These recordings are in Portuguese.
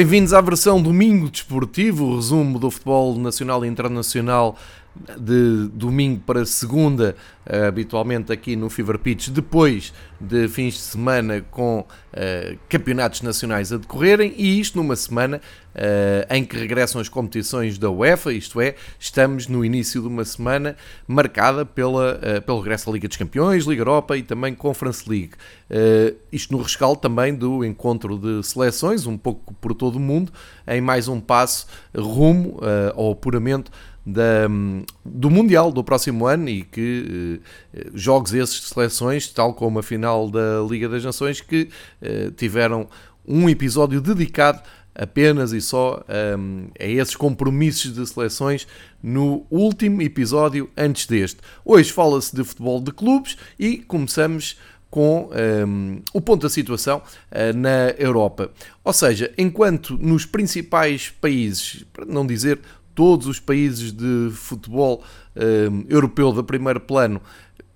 Bem-vindos à versão domingo desportivo, o resumo do futebol nacional e internacional de domingo para segunda, uh, habitualmente aqui no Fever Pitch, depois de fins de semana com uh, campeonatos nacionais a decorrerem, e isto numa semana uh, em que regressam as competições da UEFA, isto é, estamos no início de uma semana marcada pela, pelo regresso à Liga dos Campeões, Liga Europa e também Conference League. isto no rescaldo também do encontro de seleções, um pouco por todo o mundo, em mais um passo rumo ao apuramento da, do Mundial do próximo ano e que eh, jogos esses de seleções, tal como a final da Liga das Nações, que eh, tiveram um episódio dedicado apenas e só um, a esses compromissos de seleções no último episódio antes deste. Hoje fala-se de futebol de clubes e começamos com um, o ponto da situação uh, na Europa. Ou seja, enquanto nos principais países, para não dizer todos os países de futebol uh, europeu de primeiro plano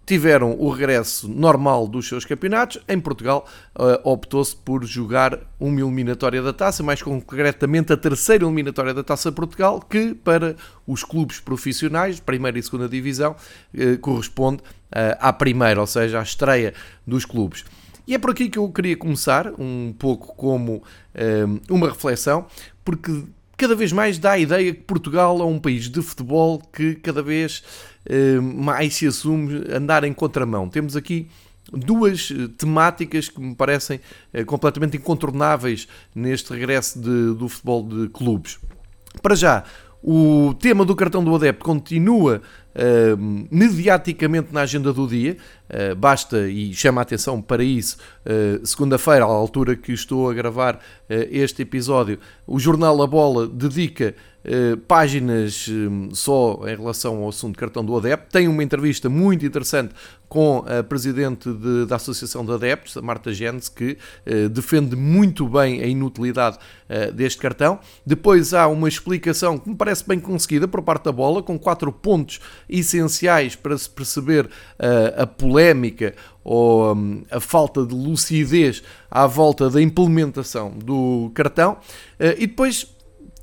tiveram o regresso normal dos seus campeonatos. Em Portugal, uh, optou-se por jogar uma eliminatória da taça, mais concretamente a terceira eliminatória da taça Portugal, que para os clubes profissionais, primeira e segunda divisão, uh, corresponde uh, à primeira, ou seja, à estreia dos clubes. E é por aqui que eu queria começar, um pouco como uma reflexão, porque cada vez mais dá a ideia que Portugal é um país de futebol que cada vez eh, mais se assume andar em contramão. Temos aqui duas eh, temáticas que me parecem eh, completamente incontornáveis neste regresso de, do futebol de clubes. Para já, o tema do cartão do adepto continua uh, mediaticamente na agenda do dia. Uh, basta e chama a atenção para isso, uh, segunda-feira, à altura que estou a gravar este episódio, o jornal A Bola dedica eh, páginas hum, só em relação ao assunto cartão do adepto. Tem uma entrevista muito interessante com a presidente de, da Associação de Adeptos, a Marta Gens, que uh, defende muito bem a inutilidade uh, deste cartão. Depois há uma explicação que me parece bem conseguida por parte da bola, com quatro pontos essenciais para se perceber a polémica ou um, a falta de lucidez à volta da implementação do cartão. e depois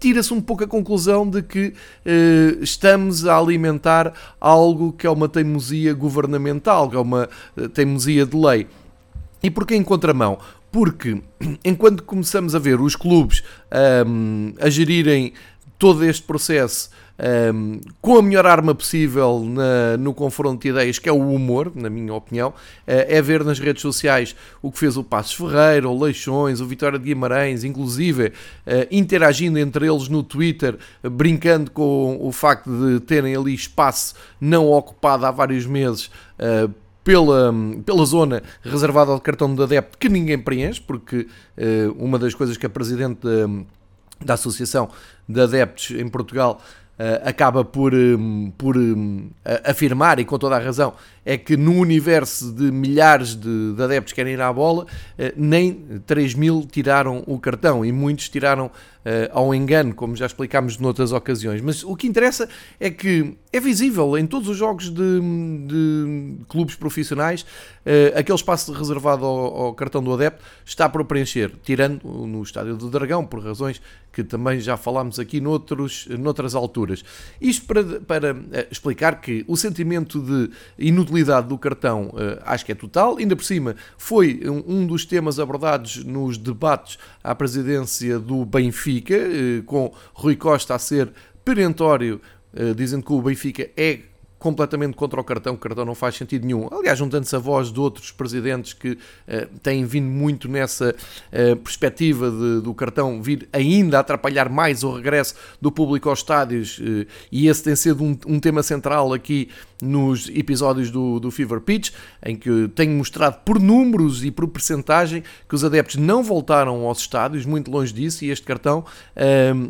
tira-se um pouco a conclusão de que eh, estamos a alimentar algo que é uma teimosia governamental, que é uma eh, teimosia de lei. E porquê em contramão? Porque enquanto começamos a ver os clubes um, a gerirem todo este processo um, com a melhor arma possível na, no confronto de ideias, que é o humor, na minha opinião, uh, é ver nas redes sociais o que fez o Passos Ferreira, o Leixões, o Vitória de Guimarães, inclusive uh, interagindo entre eles no Twitter, brincando com o facto de terem ali espaço não ocupado há vários meses pela, pela zona reservada ao cartão de adepto que ninguém preenche, porque uh, uma das coisas que a Presidente da, da Associação de Adeptos em Portugal acaba por, um, por um, afirmar, e com toda a razão, é que no universo de milhares de, de adeptos que querem ir à bola, nem 3 mil tiraram o cartão e muitos tiraram ao engano, como já explicámos noutras ocasiões. Mas o que interessa é que é visível em todos os jogos de, de clubes profissionais aquele espaço reservado ao, ao, cartão do adepto está para preencher, tirando no Estádio do Dragão, por razões que também já falámos aqui noutros, noutras alturas. Isto para, para explicar que o sentimento de inutilidade utilidade do cartão uh, acho que é total. Ainda por cima, foi um, dos temas abordados nos debates à presidência do Benfica, uh, com Rui Costa a ser perentório, dizendo que o Benfica é completamente contra o cartão, o cartão não faz sentido nenhum. Aliás, juntando-se a voz de outros presidentes que uh, têm vindo muito nessa uh, perspectiva de, do cartão vir ainda atrapalhar mais o regresso do público aos estádios, uh, e esse tem sido um, um, tema central aqui nos episódios do, do Fever Pitch, em que tenho mostrado por números e por percentagem que os adeptos não voltaram aos estádios, muito longe disso, e este cartão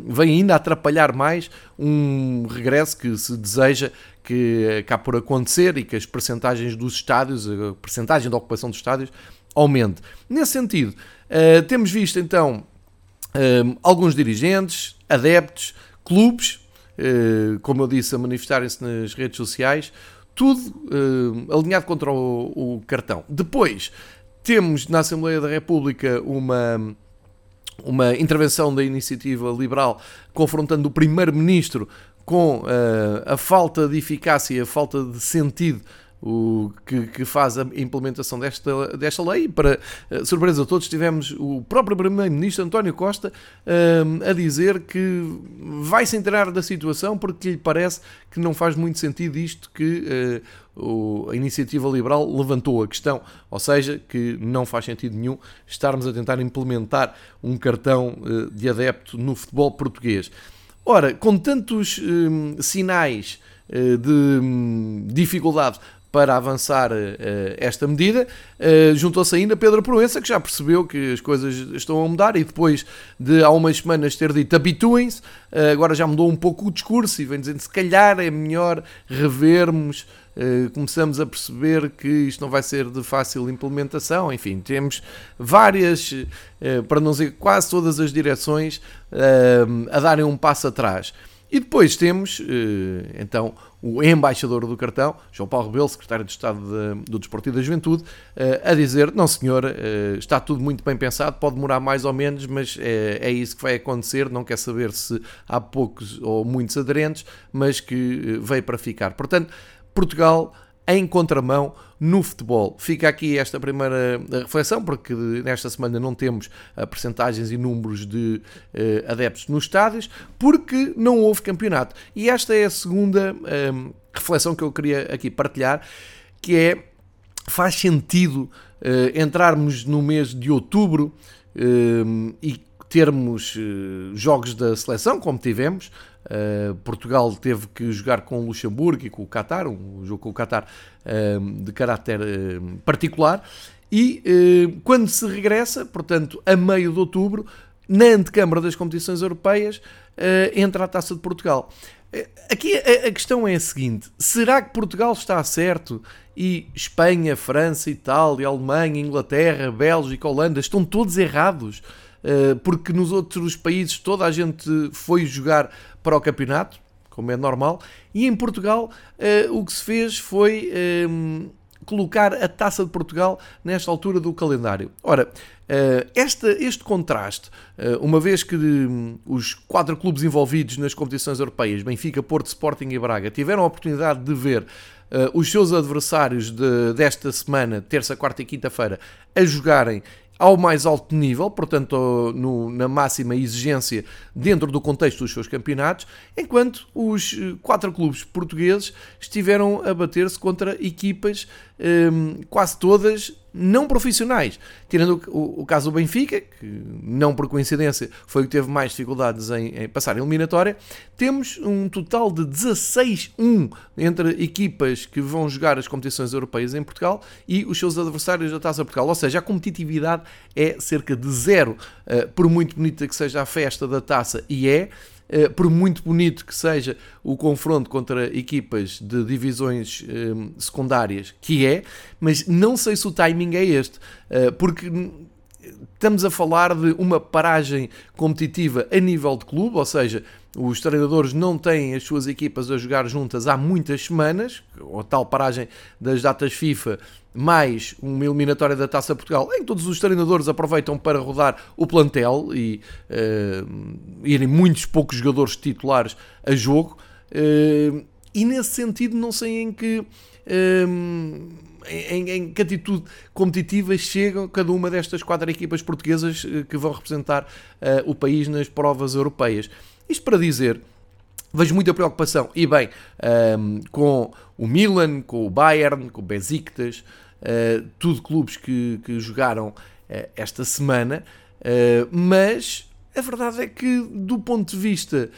vem ainda a atrapalhar mais um regresso que se deseja que acaba por acontecer e que as percentagens dos estádios, a percentagem da ocupação dos estádios, aumente. Nesse sentido, uh, temos visto então alguns dirigentes, adeptos, clubes, como eu disse, a manifestarem-se nas redes sociais, tudo alinhado contra o, o cartão. Depois, temos na Assembleia da República uma uma intervenção da iniciativa liberal confrontando o primeiro-ministro com uh, a falta de eficácia e a falta de sentido o que, que, faz a implementação desta, desta lei. Para uh, surpresa de todos, tivemos o próprio Primeiro-Ministro António Costa uh, a dizer que vai se enterar da situação porque lhe parece que não faz muito sentido isto que uh, o, a iniciativa liberal levantou a questão, ou seja, que não faz sentido nenhum estarmos a tentar implementar um cartão de adepto no futebol português. Ora, com tantos sinais de hum, dificuldade para avançar uh, esta medida. Uh, Juntou-se ainda Pedro Proença, que já percebeu que as coisas estão a mudar e depois de há umas semanas ter dito habituem-se, agora já mudou um pouco o discurso e vem dizendo se calhar é melhor revermos. Começamos a perceber que isto não vai ser de fácil implementação. Enfim, temos várias, para não dizer quase todas as direções, a darem um passo atrás. E depois temos, então, o embaixador do cartão, João Paulo Rebelo, secretário de Estado do Desporto e da Juventude, eh, a dizer: não, senhor, eh, está tudo muito bem pensado, pode demorar mais ou menos, mas é, é isso que vai acontecer. Não quer saber se há poucos ou muitos aderentes, mas que veio para ficar. Portanto, Portugal em contramão no futebol. Fica aqui esta primeira reflexão, porque nesta semana não temos uh, percentagens e números de uh, adeptos nos estádios, porque não houve campeonato. E esta é a segunda uh, reflexão que eu queria aqui partilhar, que é, faz sentido entrarmos no mês de outubro e termos jogos da seleção, como tivemos, Uh, Portugal teve que jogar com o Luxemburgo e com o Qatar, um jogo com o Qatar uh, de caráter uh, particular. E quando se regressa, portanto, a meio de outubro, na antecâmara das competições europeias, entra a taça de Portugal. Aqui a, a questão é a seguinte: será que Portugal está certo e Espanha, França, Itália, Alemanha, Inglaterra, Bélgica, Holanda estão todos errados? Eh, porque nos outros países toda a gente foi jogar para o campeonato, como é normal, e em Portugal eh, o que se fez foi ehm, colocar a taça de Portugal nesta altura do calendário. Ora, eh, este, contraste, uma vez que hum, os quatro clubes envolvidos nas competições europeias, Benfica, Porto, Sporting e Braga, tiveram a oportunidade de ver os seus adversários de, desta semana, terça, quarta e quinta-feira, a jogarem ao mais alto nível, portanto, no, na máxima exigência dentro do contexto dos seus campeonatos, enquanto os eh, quatro clubes portugueses estiveram a bater-se contra equipas um, quase todas não profissionais. Tirando o, o, caso do Benfica, que não por coincidência foi o que teve mais dificuldades em, em passar a eliminatória, temos um total de 16-1 entre equipas que vão jogar as competições europeias em Portugal e os seus adversários da Taça Portugal. Ou seja, a competitividade é cerca de zero, uh, por muito bonita que seja a festa da taça, e é. Eh, por muito bonito que seja o confronto contra equipas de divisões eh, secundárias, que é, mas não sei se o timing é este, uh, porque estamos a falar de uma paragem competitiva a nível de clube, ou seja, os treinadores não têm as suas equipas a jogar juntas há muitas semanas, ou tal paragem das datas FIFA, mais uma eliminatória da Taça Portugal, em que todos os treinadores aproveitam para rodar o plantel e uh, irem muitos poucos jogadores titulares a jogo. Uh, e nesse sentido, não sei em que. Uh, em, em, que atitude competitiva chegam cada uma destas quatro equipas portuguesas que vão representar o país nas provas europeias. Isto para dizer, vejo muita preocupação, e bem, um, com o Milan, com o Bayern, com o Besiktas, uh, tudo clubes que, que jogaram uh, esta semana, uh, mas a verdade é que, do ponto de vista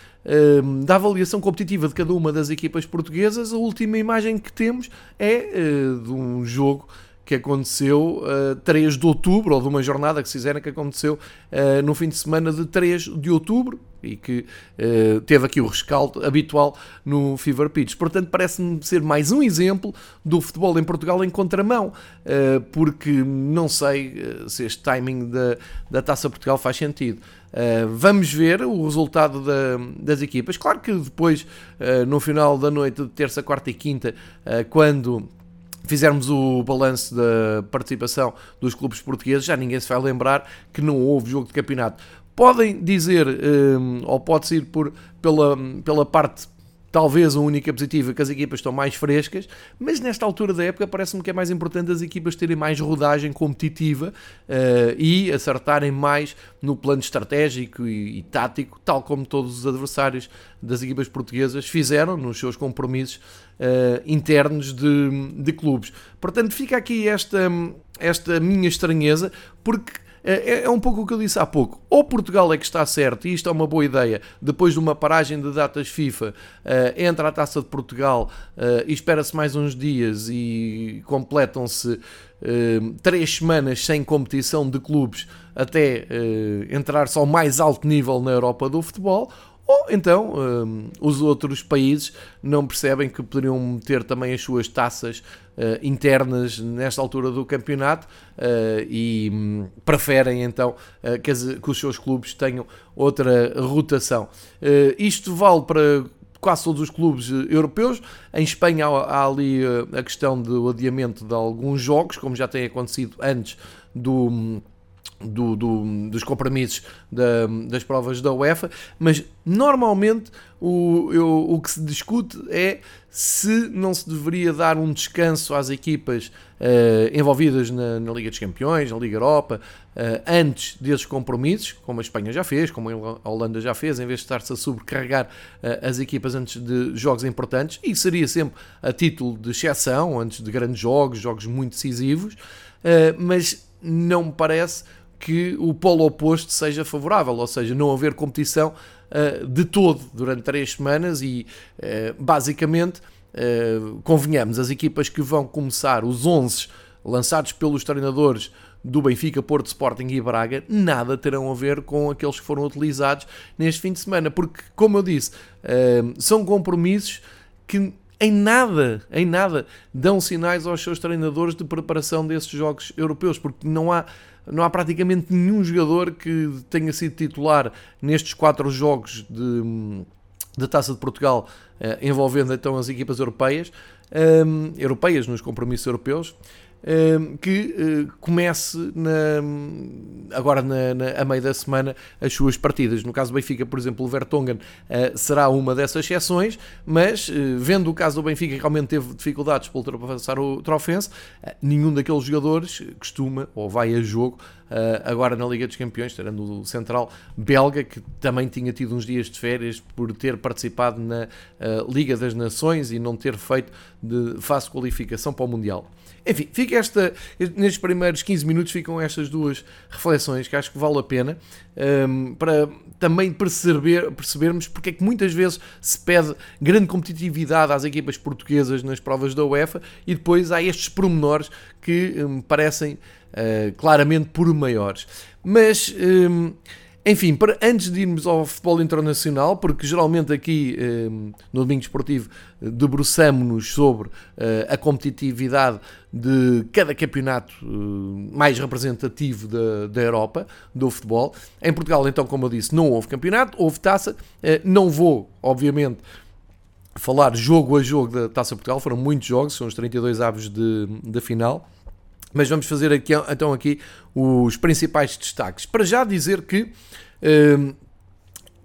da avaliação competitiva de cada uma das equipas portuguesas, a última imagem que temos é de um jogo que aconteceu uh, 3 de outubro, ou de uma jornada que se fizeram que aconteceu uh, no fim de semana de 3 de outubro e que uh, teve aqui o rescaldo habitual no Fever Pitch. Portanto, parece-me ser mais um exemplo do futebol em Portugal em contramão, uh, porque não sei uh, se este timing da, da Taça Portugal faz sentido. vamos ver o resultado da, das equipas. Claro que depois, no final da noite de terça, quarta e quinta, quando fizermos o balanço da participação dos clubes portugueses, já ninguém se vai lembrar que não houve jogo de campeonato. Podem dizer, um, ou pode-se ir por, pela, pela parte talvez a única positiva que as equipas estão mais frescas, mas nesta altura da época parece-me que é mais importante as equipas terem mais rodagem competitiva uh, e acertarem mais no plano estratégico e, e, tático, tal como todos os adversários das equipas portuguesas fizeram nos seus compromissos uh, internos de, de clubes. Portanto, fica aqui esta, esta minha estranheza, porque é, é, um pouco o que eu disse há pouco. Ou Portugal é que está certo, e isto é uma boa ideia, depois de uma paragem de datas FIFA, uh, entra a taça de Portugal e espera-se mais uns dias e completam-se três semanas sem competição de clubes até entrar só ao mais alto nível na Europa do futebol ou então um, os outros países não percebem que poderiam ter também as suas taças uh, internas nesta altura do campeonato uh, e um, preferem então uh, que, as, que, os seus clubes tenham outra rotação. isto vale para quase todos os clubes europeus. Em Espanha há, há ali a questão do adiamento de alguns jogos, como já tem acontecido antes do hum, do, do, dos compromissos da, das provas da UEFA, mas normalmente o, eu, o que se discute é se não se deveria dar um descanso às equipas uh, envolvidas na, na, Liga dos Campeões, na Liga Europa, uh, antes desses compromissos, como a Espanha já fez, como a Holanda já fez, em vez de estar-se a sobrecarregar uh, as equipas antes de jogos importantes, e seria sempre a título de exceção, antes de grandes jogos, jogos muito decisivos, mas não me parece que o polo oposto seja favorável, ou seja, não haver competição uh, de todo durante três semanas e uh, basicamente, uh, convenhamos, as equipas que vão começar, os 11 lançados pelos treinadores do Benfica, Porto, Sporting e Braga, nada terão a ver com aqueles que foram utilizados neste fim de semana, porque, como eu disse, são compromissos que em nada, em nada dão sinais aos seus treinadores de preparação desses jogos europeus, porque não há não há praticamente nenhum jogador que tenha sido titular nestes quatro jogos de, de Taça de Portugal, eh, envolvendo então as equipas europeias, um, eh, europeias nos compromissos europeus, que eh, comece na, agora na, na, a meio da semana as suas partidas. No caso do Benfica, por exemplo, o Vertonghen eh, será uma dessas exceções, mas eh, vendo o caso do Benfica que realmente teve dificuldades para ultrapassar o Trofense, nenhum daqueles jogadores costuma ou vai a jogo agora na Liga dos Campeões, terando o central belga, que também tinha tido uns dias de férias por ter participado na Liga das Nações e não ter feito de fase qualificação para o Mundial. Enfim, fica esta, nestes primeiros 15 minutos ficam estas duas reflexões que acho que vale a pena um, para também perceber, percebermos porque é que muitas vezes se pede grande competitividade às equipas portuguesas nas provas da UEFA e depois há estes pormenores que me um, parecem uh, claramente por maiores. Mas. Um, enfim, para, antes de irmos ao futebol internacional, porque geralmente aqui eh, no Domingo Esportivo eh, debruçamos-nos sobre eh, a competitividade de cada campeonato mais representativo da, da Europa, do futebol. Em Portugal, então, como eu disse, não houve campeonato, houve taça. não vou, obviamente, falar jogo a jogo da Taça Portugal, foram muitos jogos, são os 32 aves de, de final. Mas vamos fazer aqui, então aqui os principais destaques. Para já dizer que uh,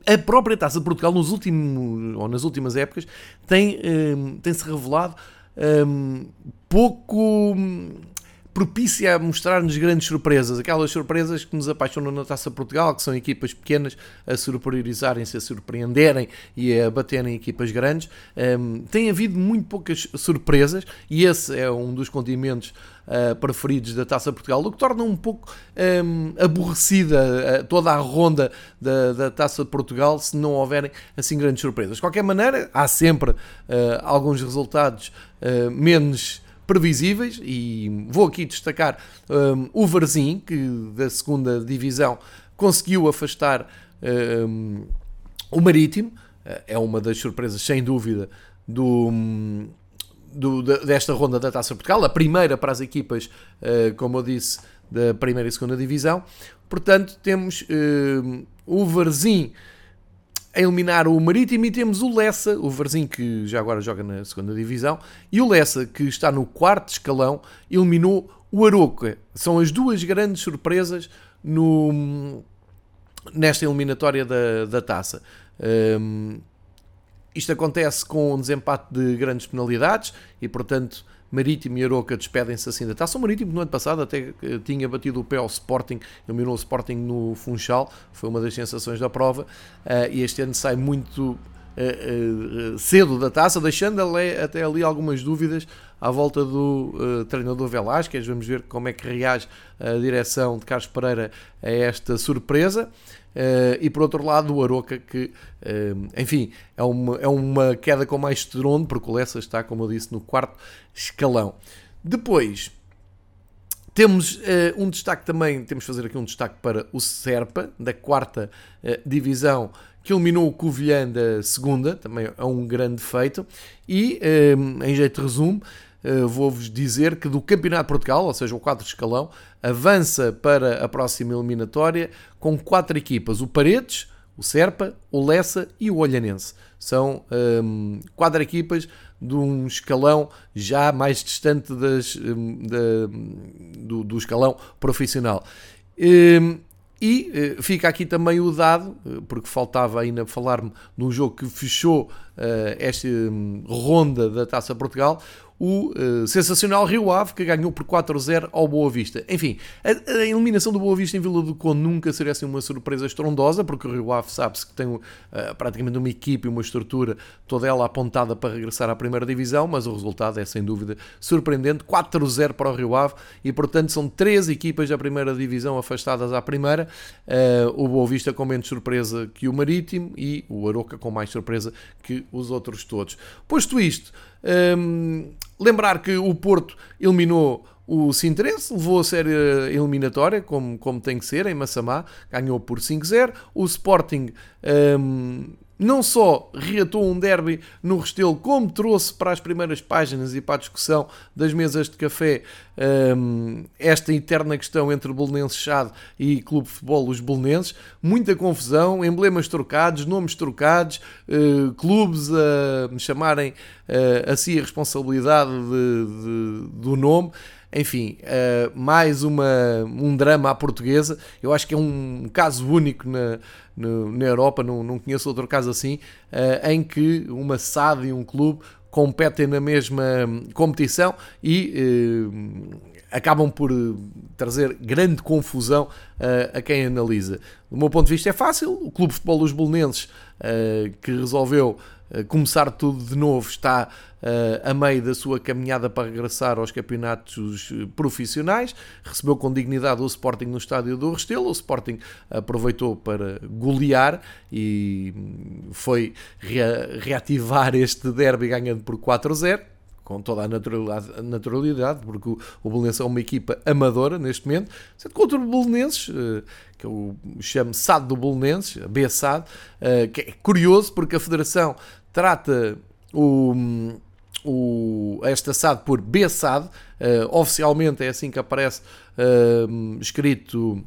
a própria Taça de Portugal nos últimos, ou nas últimas épocas tem, uh, tem se revelado um, pouco propícia a mostrar-nos grandes surpresas, aquelas surpresas que nos apaixonam na Taça Portugal, que são equipas pequenas a superiorizarem-se, a surpreenderem e a baterem equipas grandes. Um, tem havido muito poucas surpresas e esse é um dos condimentos uh, preferidos da Taça Portugal, o que torna um pouco um, aborrecida uh, toda a ronda da, da, Taça de Portugal se não houverem assim grandes surpresas. De qualquer maneira, há sempre uh, alguns resultados menos previsíveis e vou aqui destacar um, o Varzim, que da segunda divisão conseguiu afastar um, o Marítimo, é uma das surpresas sem dúvida do, do, desta ronda da Taça Portugal, a primeira para as equipas, uh, como eu disse, da primeira e segunda divisão. Portanto, temos uh, o Varzim a eliminar o Marítimo e temos o Lessa, o Varzim que já agora joga na segunda divisão, e o Lessa que está no quarto escalão, eliminou o Aroca. São as duas grandes surpresas no, nesta eliminatória da, da taça. Um, isto acontece com um desempate de grandes penalidades e, portanto, Marítimo e Aroca despedem-se assim da taça. O Marítimo no ano passado até eh, tinha batido o pé ao Sporting, eliminou o Sporting no Funchal, foi uma das sensações da prova, uh, e este ano sai muito cedo da taça, deixando até ali algumas dúvidas à volta do treinador Velásquez. Vamos ver como é que reage a direção de Carlos Pereira a esta surpresa. Uh, e por outro lado o Aroca que uh, enfim é uma, é uma queda com mais estrondo porque o Lessa está como eu disse no quarto escalão depois temos uh, um destaque também temos de fazer aqui um destaque para o Serpa da quarta divisão que eliminou o Covilhã da segunda também é um grande feito e em jeito de resumo Uh, vou-vos dizer que do Campeonato de Portugal, ou seja, o 4 escalão, avança para a próxima eliminatória com quatro equipas: o Paredes, o Serpa, o Lessa e o Olhanense. São um, quatro equipas de um escalão já mais distante das, da, do, do, escalão profissional. E uh, fica aqui também o dado, uh, porque faltava ainda falar-me num jogo que fechou uh, esta um, ronda da Taça Portugal, o uh, sensacional Rio Ave, que ganhou por 4-0 ao Boa Vista. Enfim, a, a, eliminação do Boa Vista em Vila do Conde nunca seria assim uma surpresa estrondosa, porque o Rio Ave sabe-se que tem uh, praticamente uma equipe e uma estrutura toda ela apontada para regressar à primeira divisão, mas o resultado é sem dúvida surpreendente, 4-0 para o Rio Ave, e portanto são três equipas da primeira divisão afastadas à primeira, uh, o Boa Vista com menos surpresa que o Marítimo e o Aroca com mais surpresa que os outros todos. Posto isto, um, lembrar que o Porto eliminou o Sintrense, levou a série eliminatória, como, como tem que ser, em Massamá, ganhou por 5-0. O Sporting um, não só reatou um derby no Restelo, como trouxe para as primeiras páginas e para a discussão das mesas de café um, esta eterna questão entre Belenenses Chade e Clube de Futebol Os Belenenses. Muita confusão, emblemas trocados, nomes trocados, uh, clubes a chamarem uh, a si a responsabilidade de, de, do nome. Enfim, uh, mais uma, um drama à portuguesa. Eu acho que é um caso único na, na, na Europa, não, não conheço outro caso assim, uh, em que uma SAD e um clube competem na mesma competição e uh, acabam por trazer grande confusão uh, a quem analisa. Do meu ponto de vista é fácil, o Clube de Futebol dos Belenenses, uh, que resolveu começar tudo de novo, está uh, a meio da sua caminhada para regressar aos campeonatos eh, profissionais. Recebeu com dignidade o Sporting no estádio do Restelo. O Sporting aproveitou para golear e foi reativar este derby ganhando por 4-0 com toda a naturalidade, naturalidade porque o, o Belenenses é uma equipa amadora neste momento, sendo contra o Belenenses, eh, que eu chamo SAD do Belenenses, a B-SAD, que é curioso porque a Federação trata o, o, esta SAD por B-SAD, uh, oficialmente é assim que aparece uh, escrito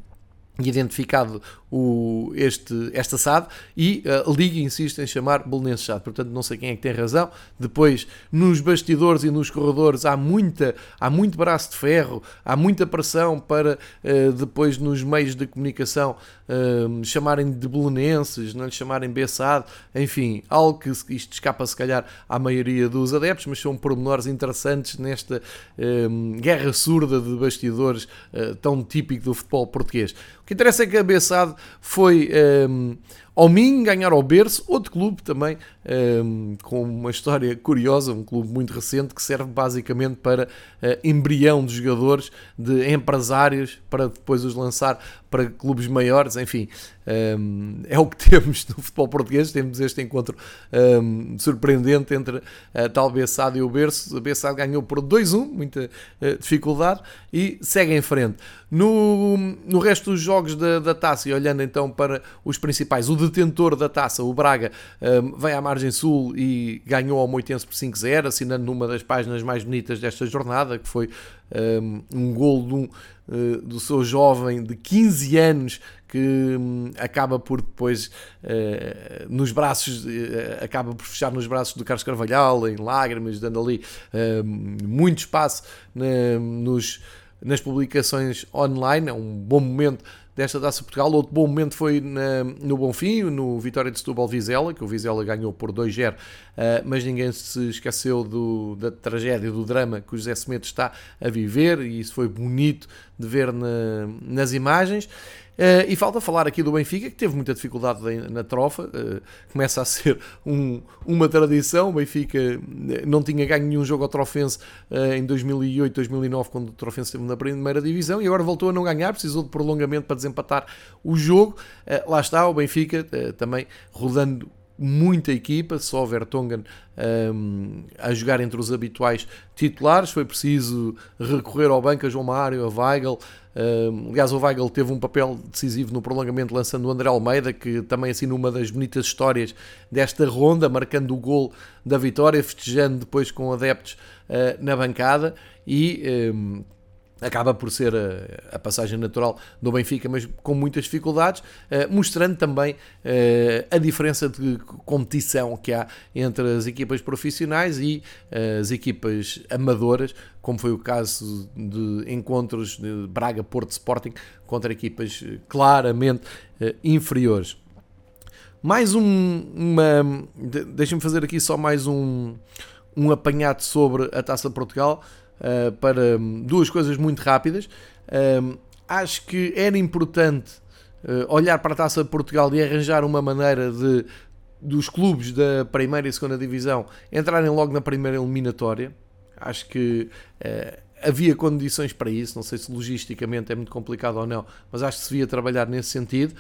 e identificado o, este, esta SAD e a Liga insiste em chamar Belenenses SAD. Portanto, não sei quem é que tem razão. Depois, nos bastidores e nos corredores, há, muita, há muito braço de ferro, há muita pressão para uh, depois, nos meios de comunicação, uh, chamarem de Belenenses, não lhe chamarem BSAD. Enfim, algo que isto escapa, se calhar, à maioria dos adeptos, mas são pormenores interessantes nesta uh, guerra surda de bastidores tão típico do futebol português. O que interessa é que a BSAD foi um, ao Minho ganhar ao Berço, outro clube também um, com uma história curiosa, um clube muito recente que serve basicamente para uh, embrião de jogadores, de empresários, para depois os lançar para clubes maiores, enfim, um, é o que temos no futebol português. Temos este encontro um, surpreendente entre a tal Bessade e o Berço. A Bessade ganhou por 2-1, muita uh, dificuldade, e segue em frente. No, no resto dos jogos da, da taça, e olhando então para os principais, o detentor da taça, o Braga, um, vem à margem sul e ganhou ao Moitense por 5-0, assinando numa das páginas mais bonitas desta jornada, que foi um, um gol de um, uh, do seu jovem de 15 anos que um, acaba por depois uh, nos braços, uh, acaba por fechar nos braços do Carlos Carvalhal, em lágrimas, dando ali muito espaço nos nas publicações online, é um bom momento desta Taça Portugal. Outro bom momento foi na, no Bonfim, no Vitória de Setúbal Vizela, que o Vizela ganhou por 2-0, uh, mas ninguém se esqueceu do, da tragédia, do drama que o José Semedo está a viver, e isso foi bonito de ver na, nas imagens. Uh, e falta falar aqui do Benfica, que teve muita dificuldade na trofa, uh, começa a ser um, uma tradição. O Benfica não tinha ganho nenhum jogo ao Trofense uh, em 2008, 2009, quando o Trofense esteve na primeira divisão, e agora voltou a não ganhar, precisou de prolongamento para desempatar o jogo. lá está o Benfica também rodando muita equipa, só Vertonghen um, a jogar entre os habituais titulares. Foi preciso recorrer ao banco a João Mário, a Weigl. Um, aliás, o Weigl teve um papel decisivo no prolongamento, lançando o André Almeida, que também assina uma das bonitas histórias desta ronda, marcando o gol da vitória, festejando depois com adeptos uh, na bancada. E. Um, acaba por ser a, a, passagem natural do Benfica, mas com muitas dificuldades, uh, mostrando também uh, a diferença de competição que há entre as equipas profissionais e as equipas amadoras, como foi o caso de encontros de Braga, Porto, Sporting contra equipas claramente inferiores. Mais um, uma. Deixem-me fazer aqui só mais um, um apanhado sobre a Taça de Portugal uh, para hum, duas coisas muito rápidas. Uh, acho que era importante uh, olhar para a Taça de Portugal e arranjar uma maneira de dos clubes da primeira e segunda divisão entrarem logo na primeira eliminatória. Acho que havia condições para isso. Não sei se logisticamente é muito complicado ou não, mas acho que se devia trabalhar nesse sentido.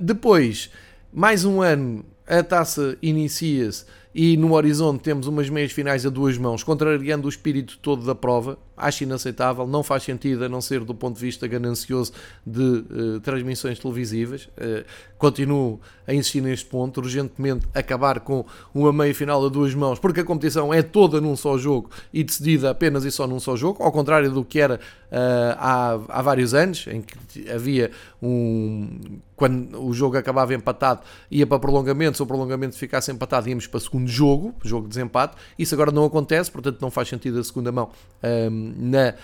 depois, mais um ano, a taça inicia-se e no horizonte temos umas meias finais a duas mãos, contrariando o espírito todo da prova, acho inaceitável, não faz sentido a não ser do ponto de vista ganancioso de uh, transmissões televisivas. Uh, continuo a insistir neste ponto, urgentemente acabar com uma meia final a duas mãos, porque a competição é toda num só jogo e decidida apenas e só num só jogo, ao contrário do que era uh, há, há vários anos, em que havia um. Quando o jogo acabava empatado, ia para prolongamento, se o prolongamento ficasse empatado, íamos para segundo jogo, jogo de desempate. Isso agora não acontece, portanto não faz sentido a segunda mão um, nas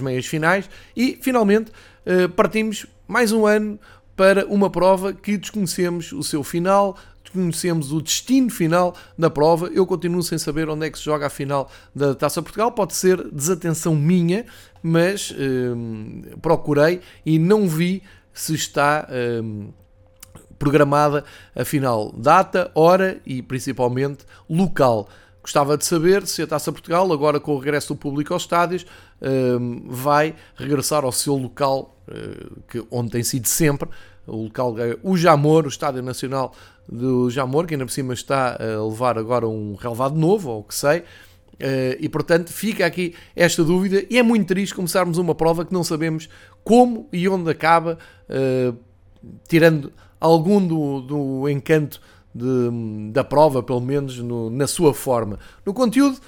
uh, meias finais. E finalmente uh, partimos mais um ano para uma prova que desconhecemos o seu final, desconhecemos o destino final da prova. Eu continuo sem saber onde é que se joga a final da Taça Portugal. Pode ser desatenção minha, mas hum, procurei e não vi se está programada a final data, hora e principalmente local. Gostava de saber se a Taça Portugal, agora com o regresso do público aos estádios, hum, vai regressar ao seu local, eh, que, onde tem sido sempre, o local é o Jamor, o Estádio Nacional do Jamor, que ainda por cima está a levar agora um relevado novo, ou o que sei, eh, e portanto fica aqui esta dúvida, e é muito triste começarmos uma prova que não sabemos como e onde acaba, eh, tirando algum do, do encanto de, da prova, pelo menos no, na sua forma. No conteúdo,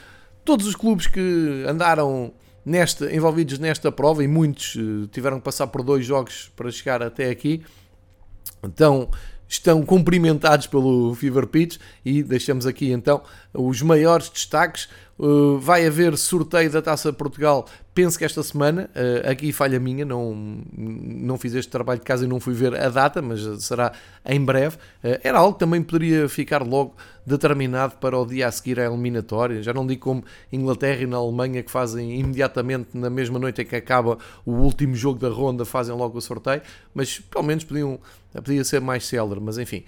todos os clubes que andaram nesta, envolvidos nesta prova, e muitos uh, tiveram que passar por dois jogos para chegar até aqui, então estão cumprimentados pelo Fever Pitch e deixamos aqui então os maiores destaques. Uh, vai haver sorteio da Taça Portugal, penso que esta semana. Uh, aqui falha minha, não, não fiz este trabalho de casa e não fui ver a data, mas será em breve. Uh, era algo que também poderia ficar logo determinado para o dia a seguir à eliminatória. Já não digo como Inglaterra e na Alemanha que fazem imediatamente na mesma noite em que acaba o último jogo da ronda, fazem logo o sorteio, mas pelo menos podiam, podia ser mais célere. Mas enfim,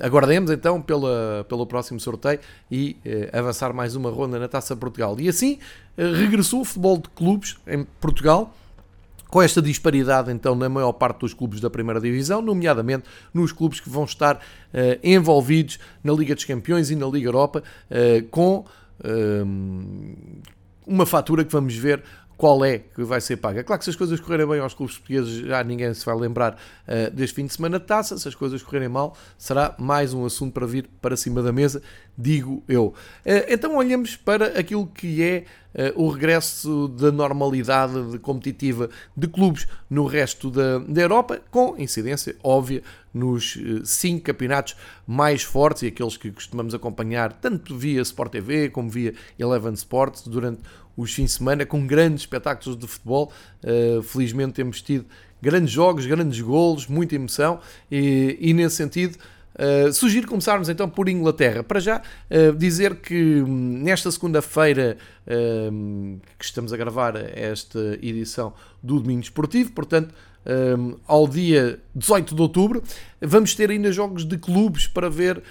aguardemos então pela, pelo próximo sorteio e avançar mais uma ronda na Taça Portugal. E assim eh, regressou o futebol de clubes em Portugal com esta disparidade então na maior parte dos clubes da primeira divisão, nomeadamente nos clubes que vão estar uh, envolvidos na Liga dos Campeões e na Liga Europa, uh, com uh, uma fatura que vamos ver qual é que vai ser paga. Claro que se as coisas correrem bem aos clubes portugueses, já ninguém se vai lembrar uh, deste fim de semana de taça. Se as coisas correrem mal, será mais um assunto para vir para cima da mesa, digo eu. Uh, então olhamos para aquilo que é o regresso da normalidade competitiva de clubes no resto da, da Europa, com incidência óbvia nos cinco campeonatos mais fortes e aqueles que costumamos acompanhar tanto via Sport TV como via Eleven Sports durante os fins de semana com grandes espetáculos de futebol. Uh, felizmente temos tido grandes jogos, grandes golos, muita emoção e, e nesse sentido. Uh, sugiro começarmos então por Inglaterra. Para já, uh, dizer que hum, nesta segunda-feira uh, que estamos a gravar esta edição do Domingo Esportivo, portanto, um, ao dia 18 de outubro. Vamos ter ainda jogos de clubes para ver uh,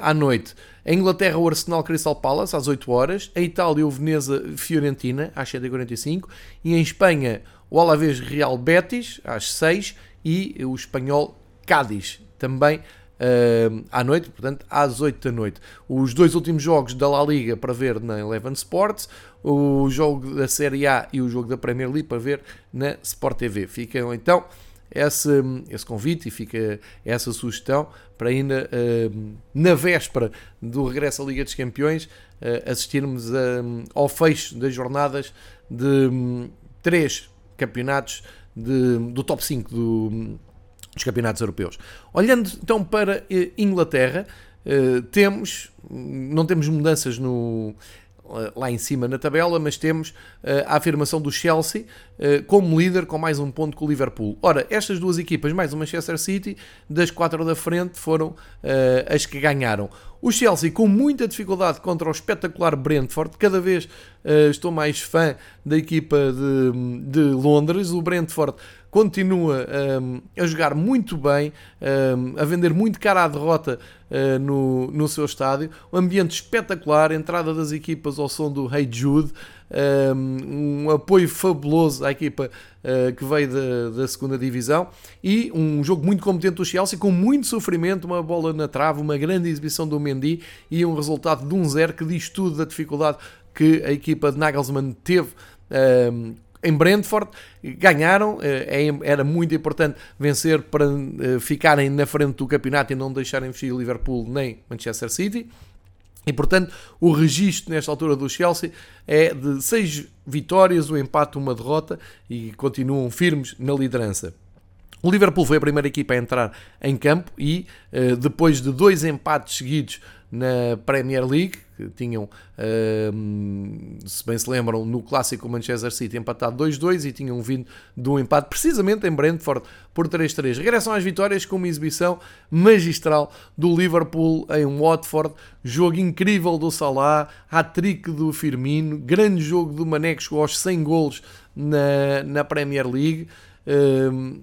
à noite. Em Inglaterra, o Arsenal Crystal Palace, às 8 horas. Em Itália, o Veneza Fiorentina, às 7h45. E em Espanha, o Alavés Real Betis, às 6 E o Espanhol Cádiz, também uh, à noite, portanto, às 8 da noite. Os dois últimos jogos da La Liga para ver na Eleven Sports, o jogo da Série A e o jogo da Premier League para ver na Sport TV. Ficam então esse, esse convite e fica essa sugestão para ainda uh, na véspera do regresso à Liga dos Campeões uh, assistirmos ao fecho das jornadas de um, três campeonatos de, do top 5 do, dos campeonatos europeus. Olhando então para eh, Inglaterra, uh, temos, não temos mudanças no, eh, lá em cima na tabela, mas temos a afirmação do Chelsea como líder com mais um ponto com o Liverpool. Ora, estas duas equipas, mais o Manchester City, das quatro da frente, foram as que ganharam. O Chelsea com muita dificuldade contra o espetacular Brentford, cada vez estou mais fã da equipa de, de Londres. O Brentford continua um, a jogar muito bem, um, a vender muito cara à derrota uh, no, no seu estádio. Um ambiente espetacular, entrada das equipas ao som do Hey Jude, um, apoio fabuloso à equipa uh, que veio da, da segunda divisão e um jogo muito competente do Chelsea, com muito sofrimento, uma bola na trave, uma grande exibição do Mendy e um resultado de um zero que diz tudo da dificuldade que a equipa de Nagelsmann teve um, em Brentford, ganharam, eh, é era muito importante vencer para eh, ficarem na frente do campeonato e não deixarem fugir Liverpool nem Manchester City. E portanto, o registro nesta altura do Chelsea é de 6 vitórias, um empate, uma derrota e continuam firmes na liderança. O Liverpool foi a primeira equipa a entrar em campo e eh, depois de dois empates seguidos na Premier League, que tinham, se bem se lembram, no clássico Manchester City empatado 2-2 e tinham vindo de um empate precisamente em Brentford por 3-3. Regressam às vitórias com uma exibição magistral do Liverpool em Watford, jogo incrível do Salah, hat-trick do Firmino, grande jogo do Mané que chegou aos 100 golos na, na Premier League.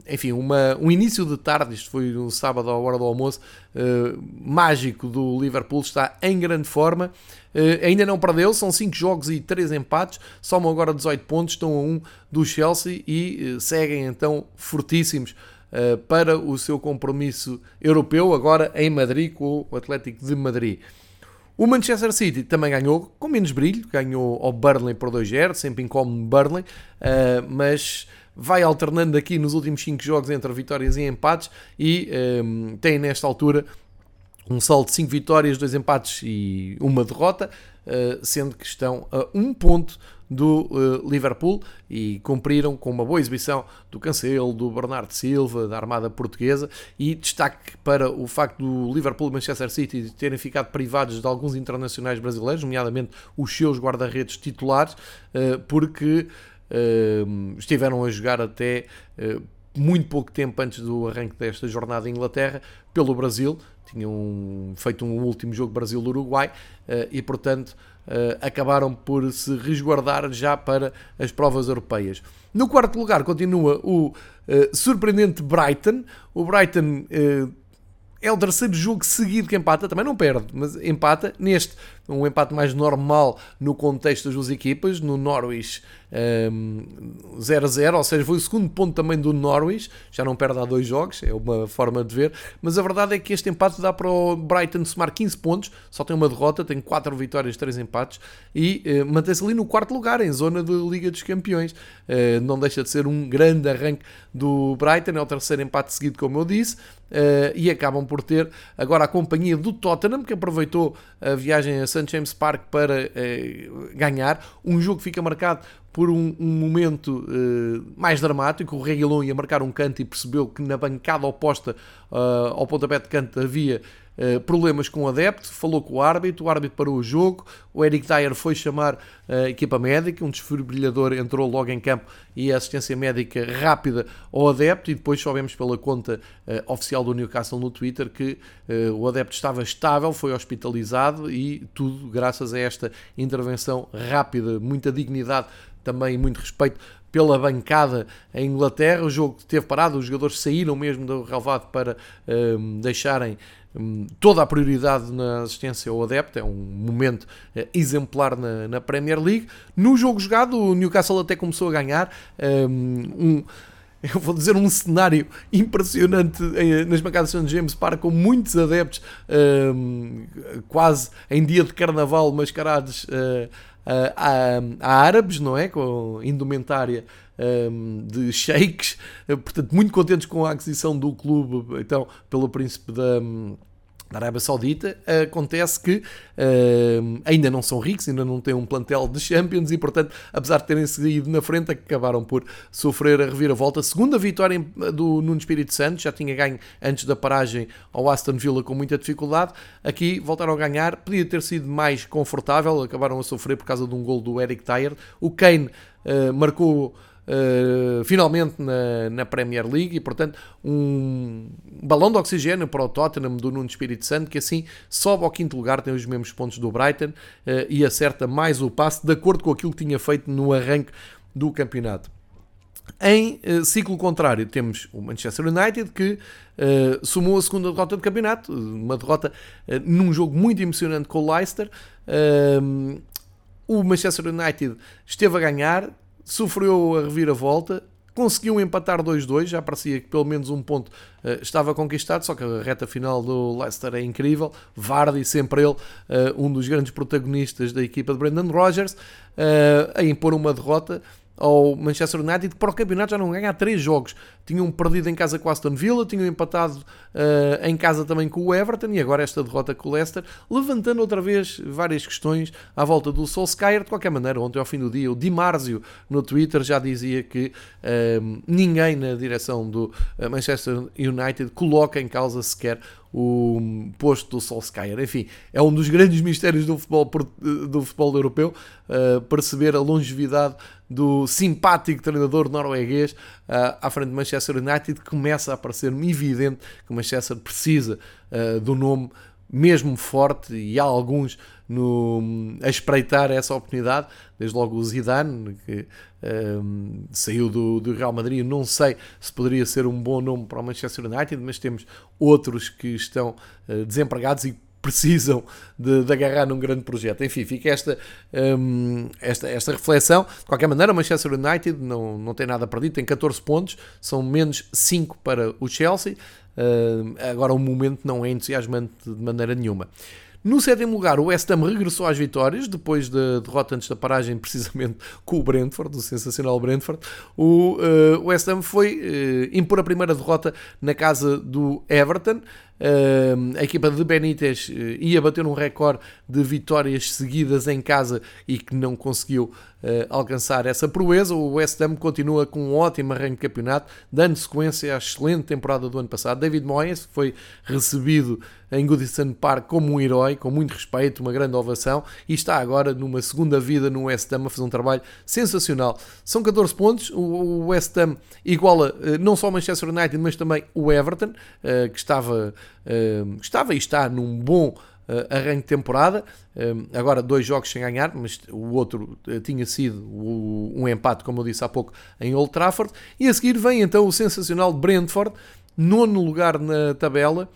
Enfim, uma, um início de tarde, isto foi no sábado à hora do almoço, uh, mágico do Liverpool, está em grande forma, uh, ainda não perdeu, são 5 jogos e 3 empates, somam agora 18 pontos, estão a 1 do Chelsea e eh, seguem então fortíssimos para o seu compromisso europeu, agora em Madrid, com o Atlético de Madrid. O Manchester City também ganhou, com menos brilho, ganhou ao Burnley por 2-0, sempre incómodo Burnley, mas vai alternando aqui nos últimos 5 jogos entre vitórias e empates e um, ehm, tem nesta altura um saldo de 5 vitórias, 2 empates e uma derrota, uh, sendo que estão a um ponto do uh, Liverpool e cumpriram com uma boa exibição do Cancelo, do Bernardo Silva, da Armada Portuguesa e destaque para o facto do Liverpool e Manchester City terem ficado privados de alguns internacionais brasileiros, nomeadamente os seus guarda-redes titulares, uh, porque estiveram a jogar até uh, muito pouco tempo antes do arranque desta jornada em Inglaterra pelo Brasil. Tinham feito um último jogo Brasil-Uruguai uh, e, portanto, uh, acabaram por se resguardar já para as provas europeias. No quarto lugar continua o surpreendente Brighton. O Brighton é o terceiro jogo seguido que empata, também não perde, mas empata neste, um empate mais normal no contexto das duas equipas, no Norwich 0 a 0, ou seja, foi o segundo ponto também do Norwich, já não perde há dois jogos, é uma forma de ver, mas a verdade é que este empate dá para o Brighton somar 15 pontos, só tem uma derrota, tem 4 vitórias, 3 empates e uh, mantém-se ali no quarto lugar, em zona de Liga dos Campeões. Uh, não deixa de ser um grande arranque do Brighton, é o terceiro empate seguido, como eu disse, uh, e acabam por ter agora a companhia do Tottenham, que aproveitou a viagem a St. James Park para ganhar. Um jogo que fica marcado por um, um momento uh, mais dramático. O Reguilon ia marcar um canto e percebeu que na bancada oposta uh, ao pontapé de canto havia uh, problemas com o adepto. Falou com o árbitro, o árbitro parou o jogo. O Eric Dyer foi chamar a equipa médica. Um desfibrilhador entrou logo em campo e a assistência médica rápida ao adepto. E depois soubemos pela conta oficial do Newcastle no Twitter que o adepto estava estável, foi hospitalizado e tudo graças a esta intervenção rápida, muita dignidade também muito respeito pela bancada em Inglaterra. O jogo teve parado, os jogadores saíram mesmo do relevado para um, deixarem um, toda a prioridade na assistência ao adepto. É um momento uh, exemplar na, na, Premier League. No jogo jogado, o Newcastle até começou a ganhar. Hum, um, eu vou dizer, um cenário impressionante eh, nas bancadas de James Park, com muitos adeptos, um, quase em dia de carnaval, mascarados uh, a, a, árabes, não é? Com indumentária um, de sheiks, portanto, muito contentes com a aquisição do clube, então, pelo príncipe da na Arábia Saudita, acontece que uh, ainda não são ricos, ainda não têm um plantel de Champions e, portanto, apesar de terem seguido na frente, acabaram por sofrer a reviravolta. Segunda vitória do Nuno Espírito Santo, já tinha ganho antes da paragem ao Aston Villa com muita dificuldade. Aqui voltaram a ganhar, podia ter sido mais confortável, acabaram a sofrer por causa de um gol do Eric Dyer. O Kane uh, marcou uh, finalmente na, na, Premier League e, portanto, um balão de oxigênio para o Tottenham do Nuno Espírito Santo, que assim sobe ao quinto lugar, tem os mesmos pontos do Brighton uh, e acerta mais o passe, de acordo com aquilo que tinha feito no arranque do campeonato. Em uh, ciclo contrário, temos o Manchester United que uh, sumou a segunda derrota do campeonato, uma derrota uh, num jogo muito emocionante com o Leicester. o Manchester United esteve a ganhar, sofreu a reviravolta, conseguiu empatar 2-2, já parecia que pelo menos um ponto uh, estava conquistado, só que a reta final do Leicester é incrível. Vardy, sempre ele, uh, um dos grandes protagonistas da equipa de Brendan Rodgers, uh, a impor uma derrota ao Manchester United, que para o campeonato já não ganha há 3 jogos. Tinham perdido em casa com o Aston Villa, tinham empatado uh, em casa também com o Everton e agora esta derrota com o Leicester, levantando outra vez várias questões à volta do Solskjaer. De qualquer maneira, ontem ao fim do dia, o Di Marzio no Twitter já dizia que uh, ninguém na direção do eh, Manchester United coloca em causa sequer o posto do Solskjaer. Enfim, é um dos grandes mistérios do futebol, do futebol europeu, uh, perceber a longevidade do simpático treinador norueguês uh, à frente de Manchester United, começa a parecer-me evidente que o Manchester precisa uh, do nome mesmo forte e há alguns no, a espreitar essa oportunidade, desde logo o Zidane, que um, saiu do, do, Real Madrid, não sei se poderia ser um bom nome para o Manchester United, mas temos outros que estão uh, desempregados e precisam de, de, agarrar num grande projeto. Enfim, fica esta, um, esta, esta reflexão. De qualquer maneira, o Manchester United não, não tem nada perdido, tem 14 pontos, são menos 5 para o Chelsea. Uh, agora o momento não é entusiasmante de maneira nenhuma. No sétimo lugar, o West Ham regressou às vitórias, depois da derrota antes da paragem, precisamente com o Brentford, o sensacional Brentford. O uh, West Ham foi uh, impor a primeira derrota na casa do Everton. A equipa de Benítez uh, ia bater um recorde de vitórias seguidas em casa e que não conseguiu uh, alcançar essa proeza. O West Ham continua com um ótimo arranque de campeonato, dando sequência à excelente temporada do ano passado. David Moyes foi recebido em Goodison Park como um herói, com muito respeito, uma grande ovação, e está agora numa segunda vida no West Ham a fazer um trabalho sensacional. São 14 pontos, o West Ham iguala uh, não só o Manchester United, mas também o Everton, que estava, estava e está num bom uh, arranque de temporada. Agora dois jogos sem ganhar, mas o outro uh, tinha sido um empate, como eu disse há pouco, em Old Trafford. E a seguir vem então o sensacional Brentford, nono lugar na tabela.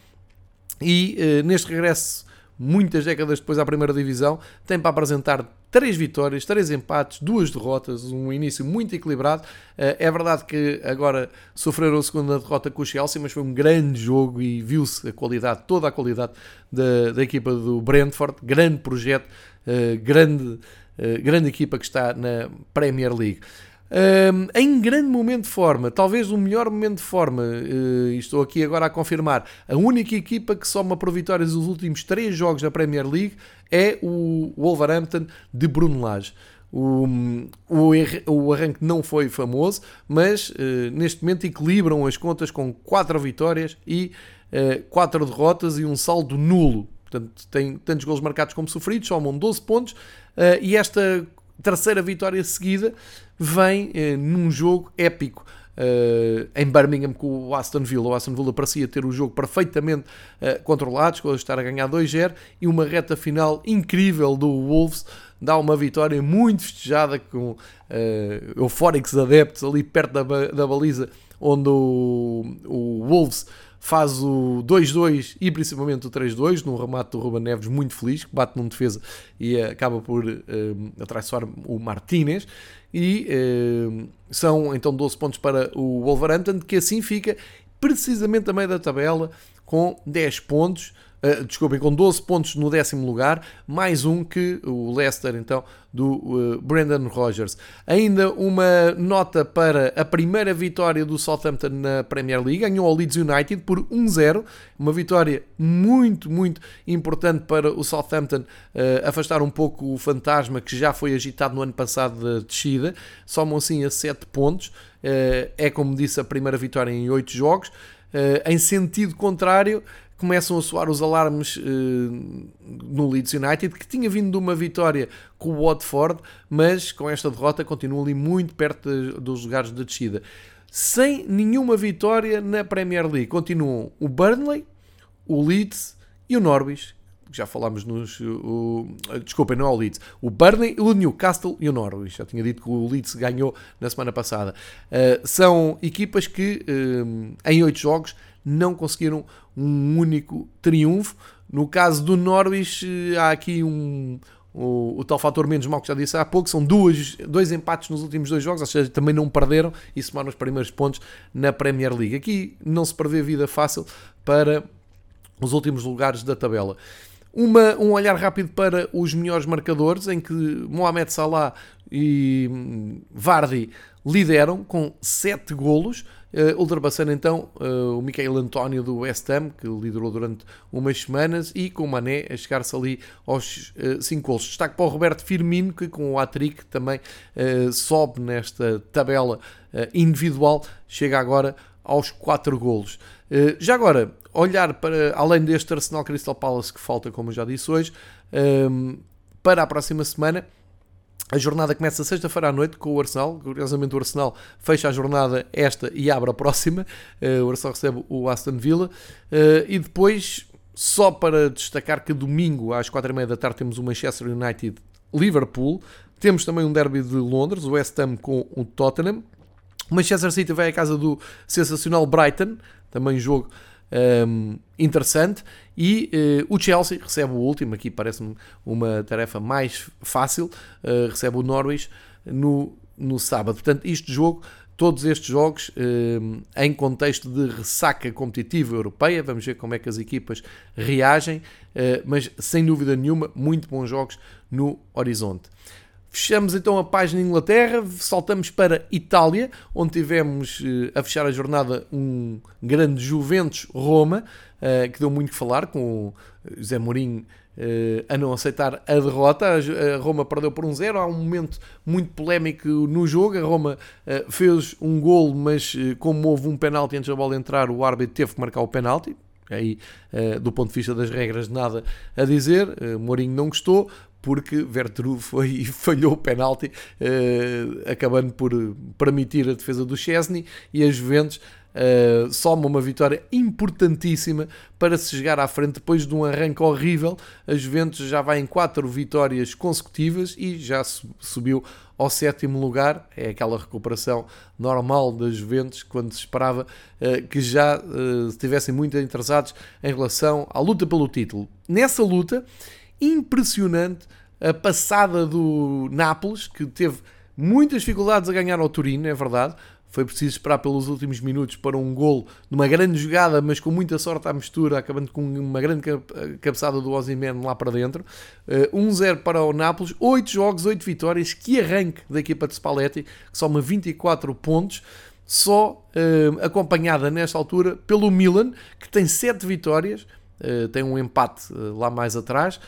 E neste regresso muitas décadas depois à primeira divisão, tem para apresentar três vitórias, três empates, duas derrotas, um início muito equilibrado. Eh, é verdade que agora sofreram a segunda derrota com o Chelsea, mas foi um grande jogo e viu-se a qualidade, toda a qualidade da, da equipa do Brentford, grande projeto, eh, grande, eh, grande equipa que está na Premier League. Em grande momento de forma, talvez o melhor momento de forma, uh, estou aqui agora a confirmar, a única equipa que soma por vitórias os últimos três jogos da Premier League é o Wolverhampton de Bruno Lage. O, o, o, arranque não foi famoso, mas uh, neste momento equilibram as contas com 4 vitórias e uh, 4 derrotas e um saldo nulo. Portanto, tem tantos gols marcados como sofridos, somam 12 pontos e esta terceira vitória seguida vem uh, num jogo épico. Uh, em Birmingham com o Aston Villa. O Aston Villa parecia ter o jogo perfeitamente uh, controlado, chegou a estar a ganhar 2-0 e uma reta final incrível do Wolves dá uma vitória muito festejada com uh, eufóricos adeptos ali perto da, da baliza onde o, o Wolves faz o 2-2 e principalmente o 3-2, num remate do Ruben Neves muito feliz, que bate num defesa e acaba por uh, atraiçoar o Martínez. E uh, são então 12 pontos para o Wolverhampton, que assim fica precisamente a meio da tabela com 10 pontos uh, desculpem, com 12 pontos no décimo lugar, mais um que o Leicester, então, do uh, Brendan Rodgers. Ainda uma nota para a primeira vitória do Southampton na Premier League, ganhou ao Leeds United por 1-0, uma vitória muito, muito importante para o Southampton uh, afastar um pouco o fantasma que já foi agitado no ano passado da descida, somam assim a 7 pontos, uh, é como disse a primeira vitória em 8 jogos, em sentido contrário, começam a soar os alarmes uh, no Leeds United, que tinha vindo de uma vitória com o Watford, mas com esta derrota continua ali muito perto de, dos lugares de descida. Sem nenhuma vitória na Premier League, continuam o Burnley, o Leeds e o Norwich, já falámos nos. O, desculpem, não é o Leeds. O Burnley, o Newcastle e o Norwich. Já tinha dito que o Leeds ganhou na semana passada. Uh, são equipas que, uh, em oito jogos, não conseguiram um único triunfo. No caso do Norwich, eh, há aqui um, o, o, tal fator menos mal que já disse há pouco, são duas, dois empates nos últimos dois jogos, ou seja, também não perderam e somaram os primeiros pontos na Premier League. Aqui não se prevê vida fácil para os últimos lugares da tabela. Uma, um olhar rápido para os melhores marcadores, em que Mohamed Salah e hum, Vardy lideram com 7 golos, uh, ultrapassando então uh, o Michael António do West Ham, que liderou durante umas semanas, e com o Mané a chegar-se ali aos 5 uh, golos. Destaque para o Roberto Firmino, que com o hat-trick também uh, sobe nesta tabela individual, chega agora aos 4 golos. já agora, olhar para, além deste Arsenal Crystal Palace que falta, como eu já disse hoje, para a próxima semana, a jornada começa sexta-feira à noite com o Arsenal. Curiosamente, o Arsenal fecha a jornada esta e abre a próxima. Uh, o Arsenal recebe o Aston Villa. Uh, e depois, só para destacar que domingo às quatro e meia da tarde temos o Manchester United Liverpool. Temos também um derby de Londres, o West Ham com o Tottenham. O Manchester City vai à casa do sensacional Brighton, também jogo um, interessante. E uh, o Chelsea recebe o último, aqui parece-me uma tarefa mais fácil, uh, recebe o Norwich no, no sábado. Portanto, este jogo, todos estes jogos uh, em contexto de ressaca competitiva europeia, vamos ver como é que as equipas reagem, mas sem dúvida nenhuma, muito bons jogos no horizonte. Fechamos então a página Inglaterra, saltamos para Itália, onde tivemos a fechar a jornada um grande Juventus-Roma, uh, que deu muito que falar, com o José Mourinho uh, a não aceitar a derrota. A Roma perdeu por um zero. Há um momento muito polémico no jogo. A Roma uh, fez um gol, mas como houve um penalti antes da bola entrar, o árbitro teve que marcar o penalti. Aí, do ponto de vista das regras, nada a dizer. Mourinho não gostou, porque Vertru foi e falhou o penalti, acabando por permitir a defesa do Chesney e a Juventus Uh, soma uma vitória importantíssima para se chegar à frente depois de um arranque horrível. A Juventus já vai em quatro vitórias consecutivas e já subiu ao sétimo lugar. É aquela recuperação normal da Juventus quando se esperava uh, que já uh, estivessem muito interessados em relação à luta pelo título. Nessa luta, impressionante a passada do Nápoles, que teve muitas dificuldades a ganhar ao Turino, é verdade, foi preciso esperar pelos últimos minutos para um gol numa grande jogada, mas com muita sorte à mistura, acabando com uma grande cabeçada do Ozyman lá para dentro. 1-0 para o Nápoles, 8 jogos, 8 vitórias, que arranque da equipa de Spalletti, que soma 24 pontos só uh, acompanhada nesta altura pelo Milan, que tem 7 vitórias, uh, tem um empate uh, lá mais atrás,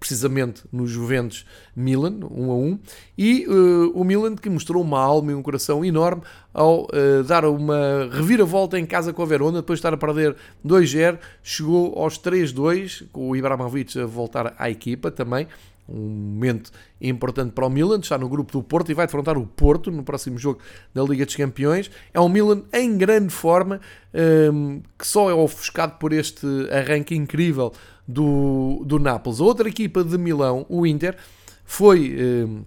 precisamente no Juventus Milan, 1 a 1, e o Milan que mostrou uma alma e um coração enorme ao dar uma reviravolta em casa com a Verona, depois de estar a perder 2-0, chegou aos 3-2, com o Ibrahimovic a voltar à equipa também, um momento importante para o Milan, está no grupo do Porto e vai defrontar o Porto no próximo jogo da Liga dos Campeões. É um Milan em grande forma, um, que só é ofuscado por este arranque incrível do, do Nápoles. A outra equipa de Milão, o Inter, foi um,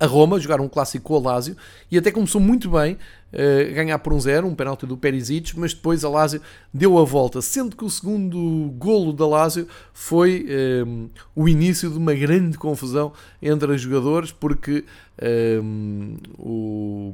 a Roma jogar um clássico com o Lazio e até começou muito bem, uh, ganhar por um zero, um penalti do Perisic, mas depois a Lazio deu a volta, sendo que o segundo golo da Lazio foi um, eh, o início de uma grande confusão entre os jogadores, porque um, eh, o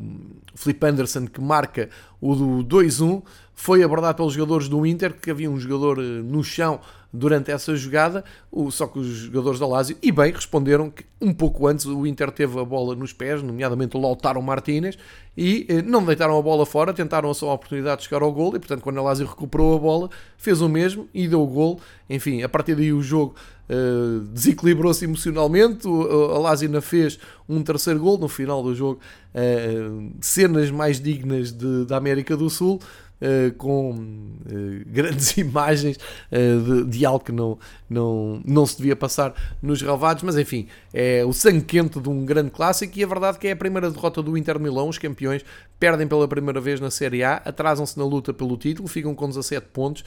Felipe Anderson, que marca o do 2-1, foi abordado pelos jogadores do Inter, que havia um jogador no chão durante essa jogada, só que os jogadores da Lazio, e bem, responderam que um pouco antes o Inter teve a bola nos pés, nomeadamente o Lautaro Martínez, e eh, não deitaram a bola fora, tentaram só a oportunidade de chegar ao gol, e portanto quando a Lazio recuperou a bola, fez o mesmo e deu o gol. Enfim, a partir daí o jogo uh, desequilibrou-se emocionalmente, a Lazio ainda fez um terceiro gol no final do jogo, uh, cenas mais dignas de, da América do Sul, uh, com uh, grandes imagens uh, de, de, algo que não, não, não se devia passar nos relevados, mas enfim, é o sangue quente de um grande clássico e a verdade que é a primeira derrota do Inter Milão, os campeões perdem pela primeira vez na Série A, atrasam-se na luta pelo título, ficam com 17 pontos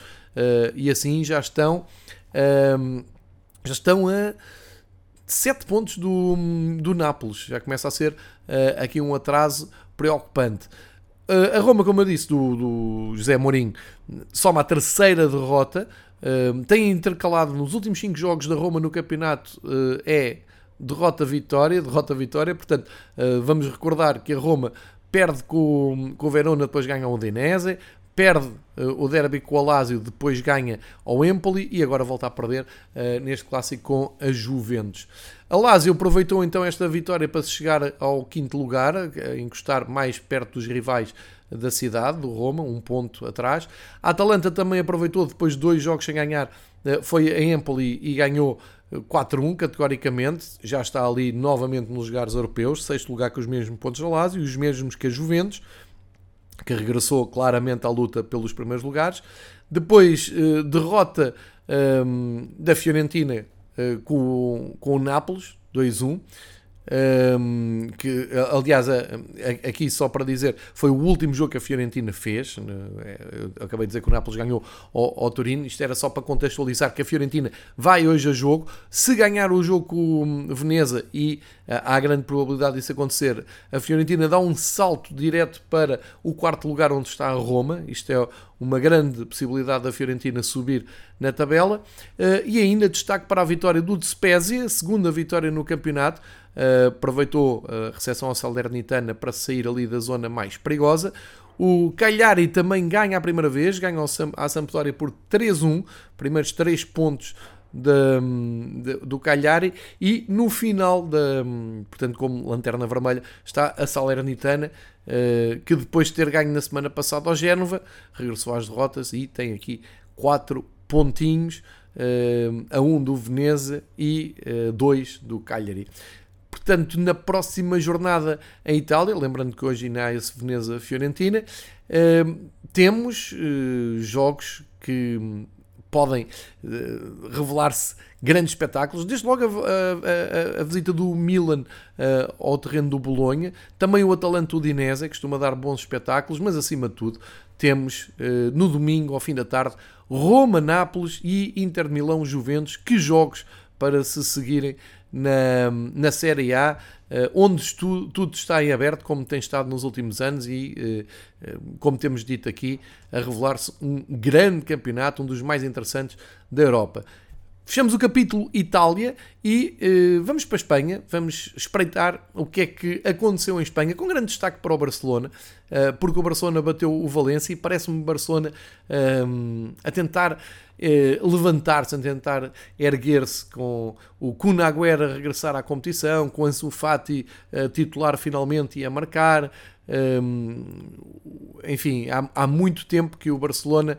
e assim já estão, já estão a 7 pontos do, do Nápoles, já começa a ser aqui um atraso preocupante. Uh, a Roma, como eu disse, do, do José Mourinho, soma a terceira derrota. Uh, tem intercalado nos últimos 5 jogos da Roma no campeonato uh, é derrota-vitória, derrota-vitória. Portanto, vamos recordar que a Roma perde com, com o Verona, depois ganha o Udinese, perde uh, o derby com o Lazio, depois ganha ao Empoli e agora volta a perder uh, neste clássico com a Juventus. A Lazio aproveitou então esta vitória para se chegar ao quinto lugar, uh, encostar mais perto dos rivais da cidade, do Roma, um ponto atrás. A Atalanta também aproveitou depois de dois jogos sem ganhar, foi a Empoli e ganhou 4-1 categoricamente, já está ali novamente nos lugares europeus, sexto lugar com os mesmos pontos da Lazio, os mesmos que a Juventus que regressou claramente à luta pelos primeiros lugares. Depois, eh, derrota ehm, da Fiorentina eh, com, com o Nápoles, 2-1. Um, que aliás, aqui só para dizer, foi o último jogo que a Fiorentina fez. Né, é, eu acabei de dizer que o Nápoles ganhou ao, ao Torino. Isto era só para contextualizar que a Fiorentina vai hoje a jogo. Se ganhar o jogo com Veneza, e há grande probabilidade disso acontecer, a Fiorentina dá um salto direto para o quarto lugar onde está a Roma. Isto é uma grande possibilidade da Fiorentina subir na tabela. Uh, e ainda destaque para a vitória do Despezia, segunda vitória no campeonato. Uh, aproveitou a recepção ao Salernitana para sair ali da zona mais perigosa. O Cagliari também ganha a primeira vez, ganha a Sampdoria por 3-1, primeiros 3 pontos de, de, do Cagliari. E no final da, portanto como lanterna vermelha está a Salernitana uh, que depois de ter ganho na semana passada ao Génova regressou às derrotas e tem aqui 4 pontinhos uh, a 1 um do Veneza e 2 uh, do Cagliari Portanto, na próxima jornada em Itália, lembrando que hoje ainda há esse Veneza-Fiorentina, temos jogos que podem uh, revelar-se grandes espetáculos. Desde logo a, a, a, visita do Milan uh, ao terreno do Bolonha, também o Atalanta Udinese, costuma dar bons espetáculos, mas acima de tudo temos no domingo, ao fim da tarde, Roma-Nápoles e Inter-Milão-Juventus. Que jogos para se seguirem na, na Série A, eh, onde tu, tudo está em aberto, como tem estado nos últimos anos, e eh, eh, como temos dito aqui, a revelar-se um grande campeonato, um dos mais interessantes da Europa. Fechamos o capítulo Itália e vamos para a Espanha, vamos espreitar o que é que aconteceu em Espanha, com grande destaque para o Barcelona, porque o Barcelona bateu o Valência e parece-me o Barcelona a tentar levantar-se, a tentar erguer-se com o Kun Agüero a regressar à competição, com Ansu Fati titular finalmente e a marcar. enfim, há, há muito tempo que o Barcelona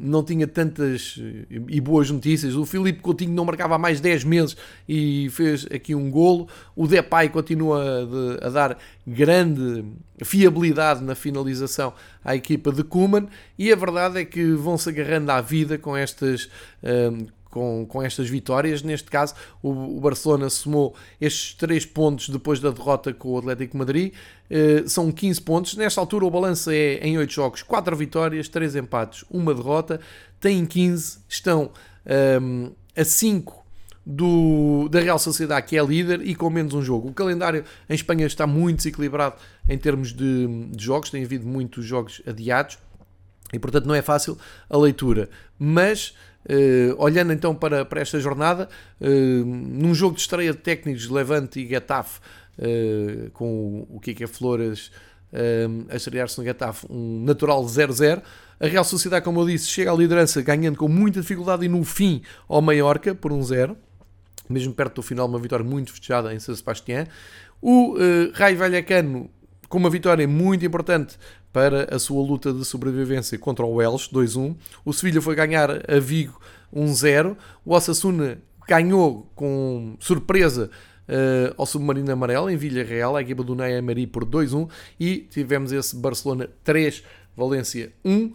não tinha tantas e boas notícias. O Filipe Coutinho não marcava há mais 10 meses e fez aqui um golo. O Depay continua a, a dar grande fiabilidade na finalização à equipa de Kuman e a verdade é que vão-se agarrando à vida com estas com, com estas vitórias. Neste caso, o, o Barcelona somou estes 3 pontos depois da derrota com o Atlético Madrid. Uh, são 15 pontos. Nesta altura, o balanço é em 8 jogos: 4 vitórias, 3 empates, 1 derrota. Têm 15, estão um, a 5 do, da Real Sociedade, que é líder, e com menos um jogo. O calendário em Espanha está muito desequilibrado em termos de, de jogos, tem havido muitos jogos adiados e, portanto, não é fácil a leitura. Mas Uh, olhando então para, para esta jornada, uh, num jogo de estreia de técnicos Levante e Getafe, uh, com o, Kika Flores a estrear-se no Getafe, um natural 0-0. A Real Sociedade, como eu disse, chega à liderança ganhando com muita dificuldade e no fim ao Mallorca por um 0, mesmo perto do final, uma vitória muito festejada em São Sebastião. O uh, Raio Vallecano com uma vitória muito importante para a sua luta de sobrevivência contra o Welsh, 2-1. O Sevilha foi ganhar a Vigo 1-0. O Osasuna ganhou com surpresa uh, ao Submarino Amarelo em Vila Real, a equipa do Ney Mari por 2-1 e tivemos esse Barcelona 3, Valência 1, uh,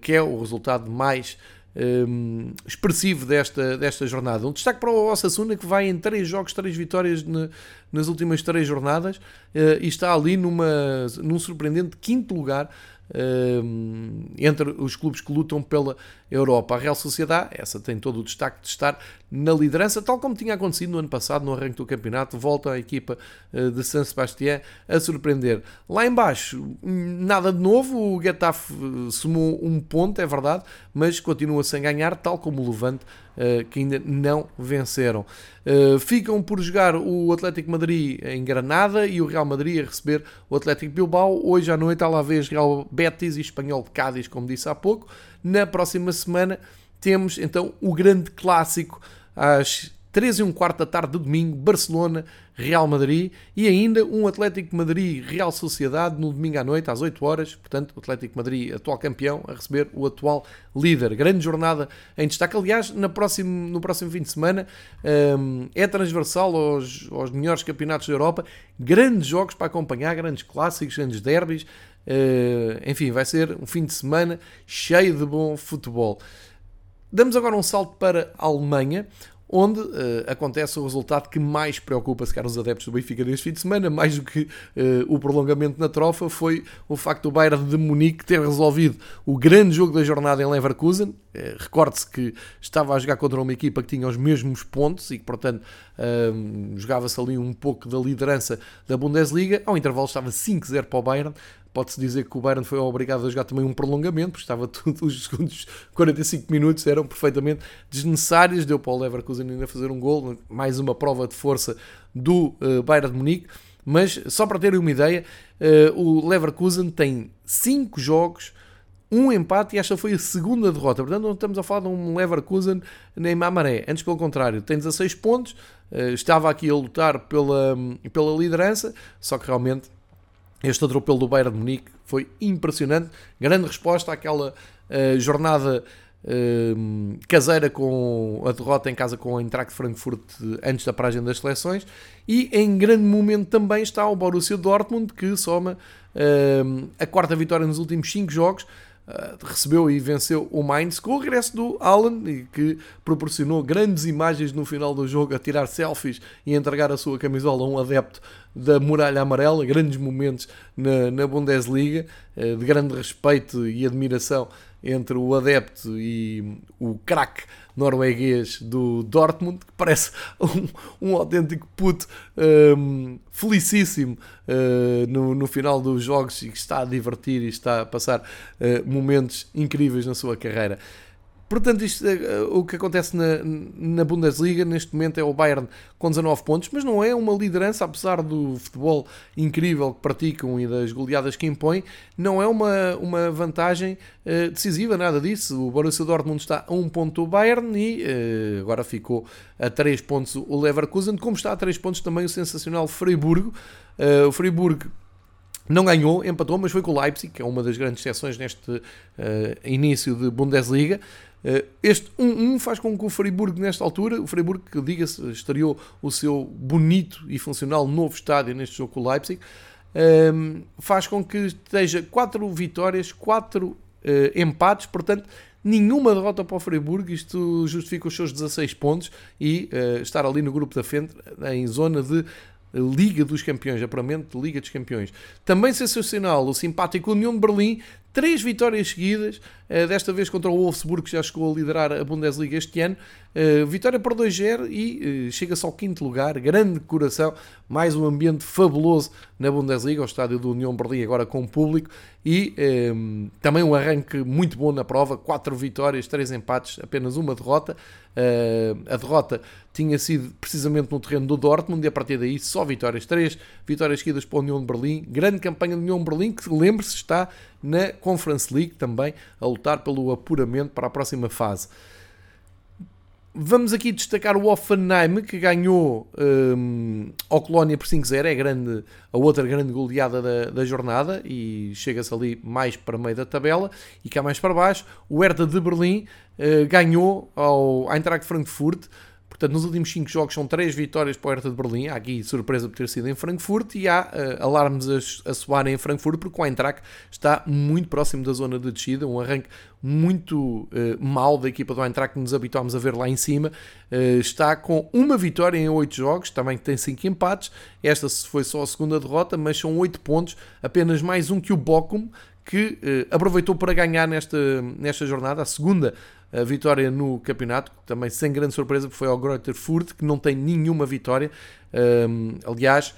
que é o resultado mais um, expressivo desta, desta jornada. Um destaque para o Osasuna que vai em 3 jogos, 3 vitórias ne, nas últimas 3 jornadas uh, e está ali numa, num surpreendente quinto lugar entre os clubes que lutam pela Europa. A Real Sociedade, essa tem todo o destaque de estar na liderança, tal como tinha acontecido no ano passado, no arranque do campeonato, volta a equipa uh, de San Sebastián a surpreender. Lá embaixo, nada de novo, o Getafe eh, somou um ponto, é verdade, mas continua sem ganhar, tal como o Levante, que ainda não venceram. Uh, ficam por jogar o Atlético Madrid em Granada e o Real Madrid a receber o Atlético Bilbao. Hoje à noite, à la vez, Real Betis e Espanhol de Cádiz, como disse há pouco. Na próxima semana temos então o grande clássico às 3 e um quarto da tarde de domingo, Barcelona, Real Madrid e ainda um Atlético Madrid Real Sociedade no domingo à noite às 8 horas. Portanto, o Atlético Madrid, atual campeão, a receber o atual líder. Grande jornada em destaque. Aliás, na próximo, no próximo fim de semana um, é transversal aos, aos melhores campeonatos da Europa. Grandes jogos para acompanhar, grandes clássicos, grandes derbys. Uh, enfim, vai ser um fim de semana cheio de bom futebol. Damos agora um salto para a Alemanha, onde uh, acontece o resultado que mais preocupa, se calhar, os adeptos do Benfica neste fim de semana, mais do que uh, o prolongamento na trofa, foi o facto do Bayern de Munique ter resolvido o grande jogo da jornada em Leverkusen. Uh, Recorde-se que estava a jogar contra uma equipa que tinha os mesmos pontos e que, portanto, jogava-se ali um pouco da liderança da Bundesliga. Ao intervalo estava 5-0 para o Bayern pode-se dizer que o Bayern foi obrigado a jogar também um prolongamento, porque estava tudo, os segundos 45 minutos eram perfeitamente desnecessários, deu para o Leverkusen ainda fazer um gol, mais uma prova de força do uh, Bayern de Munique, mas só para terem uma ideia, uh, o Leverkusen tem 5 jogos, um empate e esta foi a segunda derrota. Portanto, não estamos a falar de um Leverkusen nem Mamaré. Antes, pelo contrário, tem 16 pontos, uh, estava aqui a lutar pela, pela liderança, só que realmente este atropelo do Bayern de Munique foi impressionante. Grande resposta àquela uh, jornada uh, caseira com a derrota em casa com a Eintracht Frankfurt antes da paragem das seleções. E em grande momento também está o Borussia Dortmund, que soma uh, a quarta vitória nos últimos 5 jogos. Uh, recebeu e venceu o Mainz com o regresso do Alan, que proporcionou grandes imagens no final do jogo a tirar selfies e entregar a sua camisola a um adepto da Muralha Amarela, grandes momentos na, na Bundesliga, uh, de grande respeito e admiração entre o adepto e o craque norueguês do Dortmund, que parece um, um autêntico puto um, felicíssimo uh, no, no final dos jogos e que está a divertir e está a passar uh, momentos incríveis na sua carreira. Portanto, isto, uh, o que acontece na, na Bundesliga neste momento é o Bayern com 19 pontos, mas não é uma liderança, apesar do futebol incrível que praticam e das goleadas que impõem, não é uma, uma vantagem uh, decisiva, nada disso. O Borussia Dortmund está a um ponto do Bayern e uh, agora ficou a 3 pontos o Leverkusen, como está a 3 pontos também o sensacional Freiburgo. o Freiburgo não ganhou, empatou, mas foi com o Leipzig, que é uma das grandes seções neste uh, início de Bundesliga. Uh, este 1-1 faz com que o Freiburg, nesta altura, o Freiburg, que diga-se, estreou o seu bonito e funcional novo estádio neste jogo com o Leipzig, uh, faz com que esteja 4 vitórias, 4 empates, portanto, nenhuma derrota para o Freiburg, isto justifica os seus 16 pontos e estar ali no grupo da frente em zona de Liga dos Campeões, apuramento de Liga dos Campeões. Também sensacional o simpático União de Berlim, três vitórias seguidas, eh, desta vez contra o Wolfsburg, que já chegou a liderar a Bundesliga este ano. Eh, vitória por 2-0 e eh, chega-se ao quinto lugar, grande coração, mais um ambiente fabuloso na Bundesliga, o estádio do União Berlim agora com público e também um arranque muito bom na prova, quatro vitórias, três empates, apenas uma derrota. A derrota tinha sido precisamente no terreno do Dortmund e a partir daí só vitórias, três vitórias seguidas para a União de Berlim, grande campanha da União de Berlim que lembre-se está na Conference League também a lutar pelo apuramento para a próxima fase. Vamos aqui destacar o Offenheim, que ganhou um, ao Colónia por 5-0, é grande, a outra grande goleada da, da jornada, e chega-se ali mais para meio da tabela, e cá mais para baixo, o Hertha de Berlim uh, ganhou ao Eintracht Frankfurt Portanto, nos últimos 5 jogos são 3 vitórias para o Hertha de Berlim. Há aqui surpresa por ter sido em Frankfurt e há uh, alarmes a, a soar em Frankfurt porque o Eintracht está muito próximo da zona de descida. Um arranque muito uh, mau da equipa do Eintracht que nos habituámos a ver lá em cima. Uh, está com uma vitória em 8 jogos, também tem 5 empates. Esta foi só a segunda derrota, mas são 8 pontos, apenas mais um que o Bochum, que aproveitou para ganhar nesta, nesta jornada, a segunda a vitória no campeonato, também sem grande surpresa, foi ao Greuther Furt, que não tem nenhuma vitória. Um, aliás,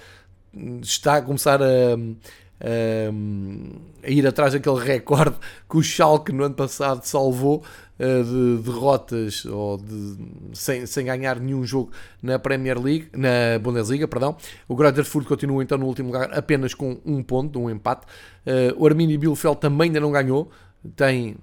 está a começar a, a, a, ir atrás daquele recorde que o Schalke no ano passado salvou uh, de derrotas ou de, sem, sem ganhar nenhum jogo na Premier League, na Bundesliga, perdão. O Greuther Furt continua então no último lugar apenas com um ponto, um empate. Uh, o Arminia Bielefeld também ainda não ganhou, tem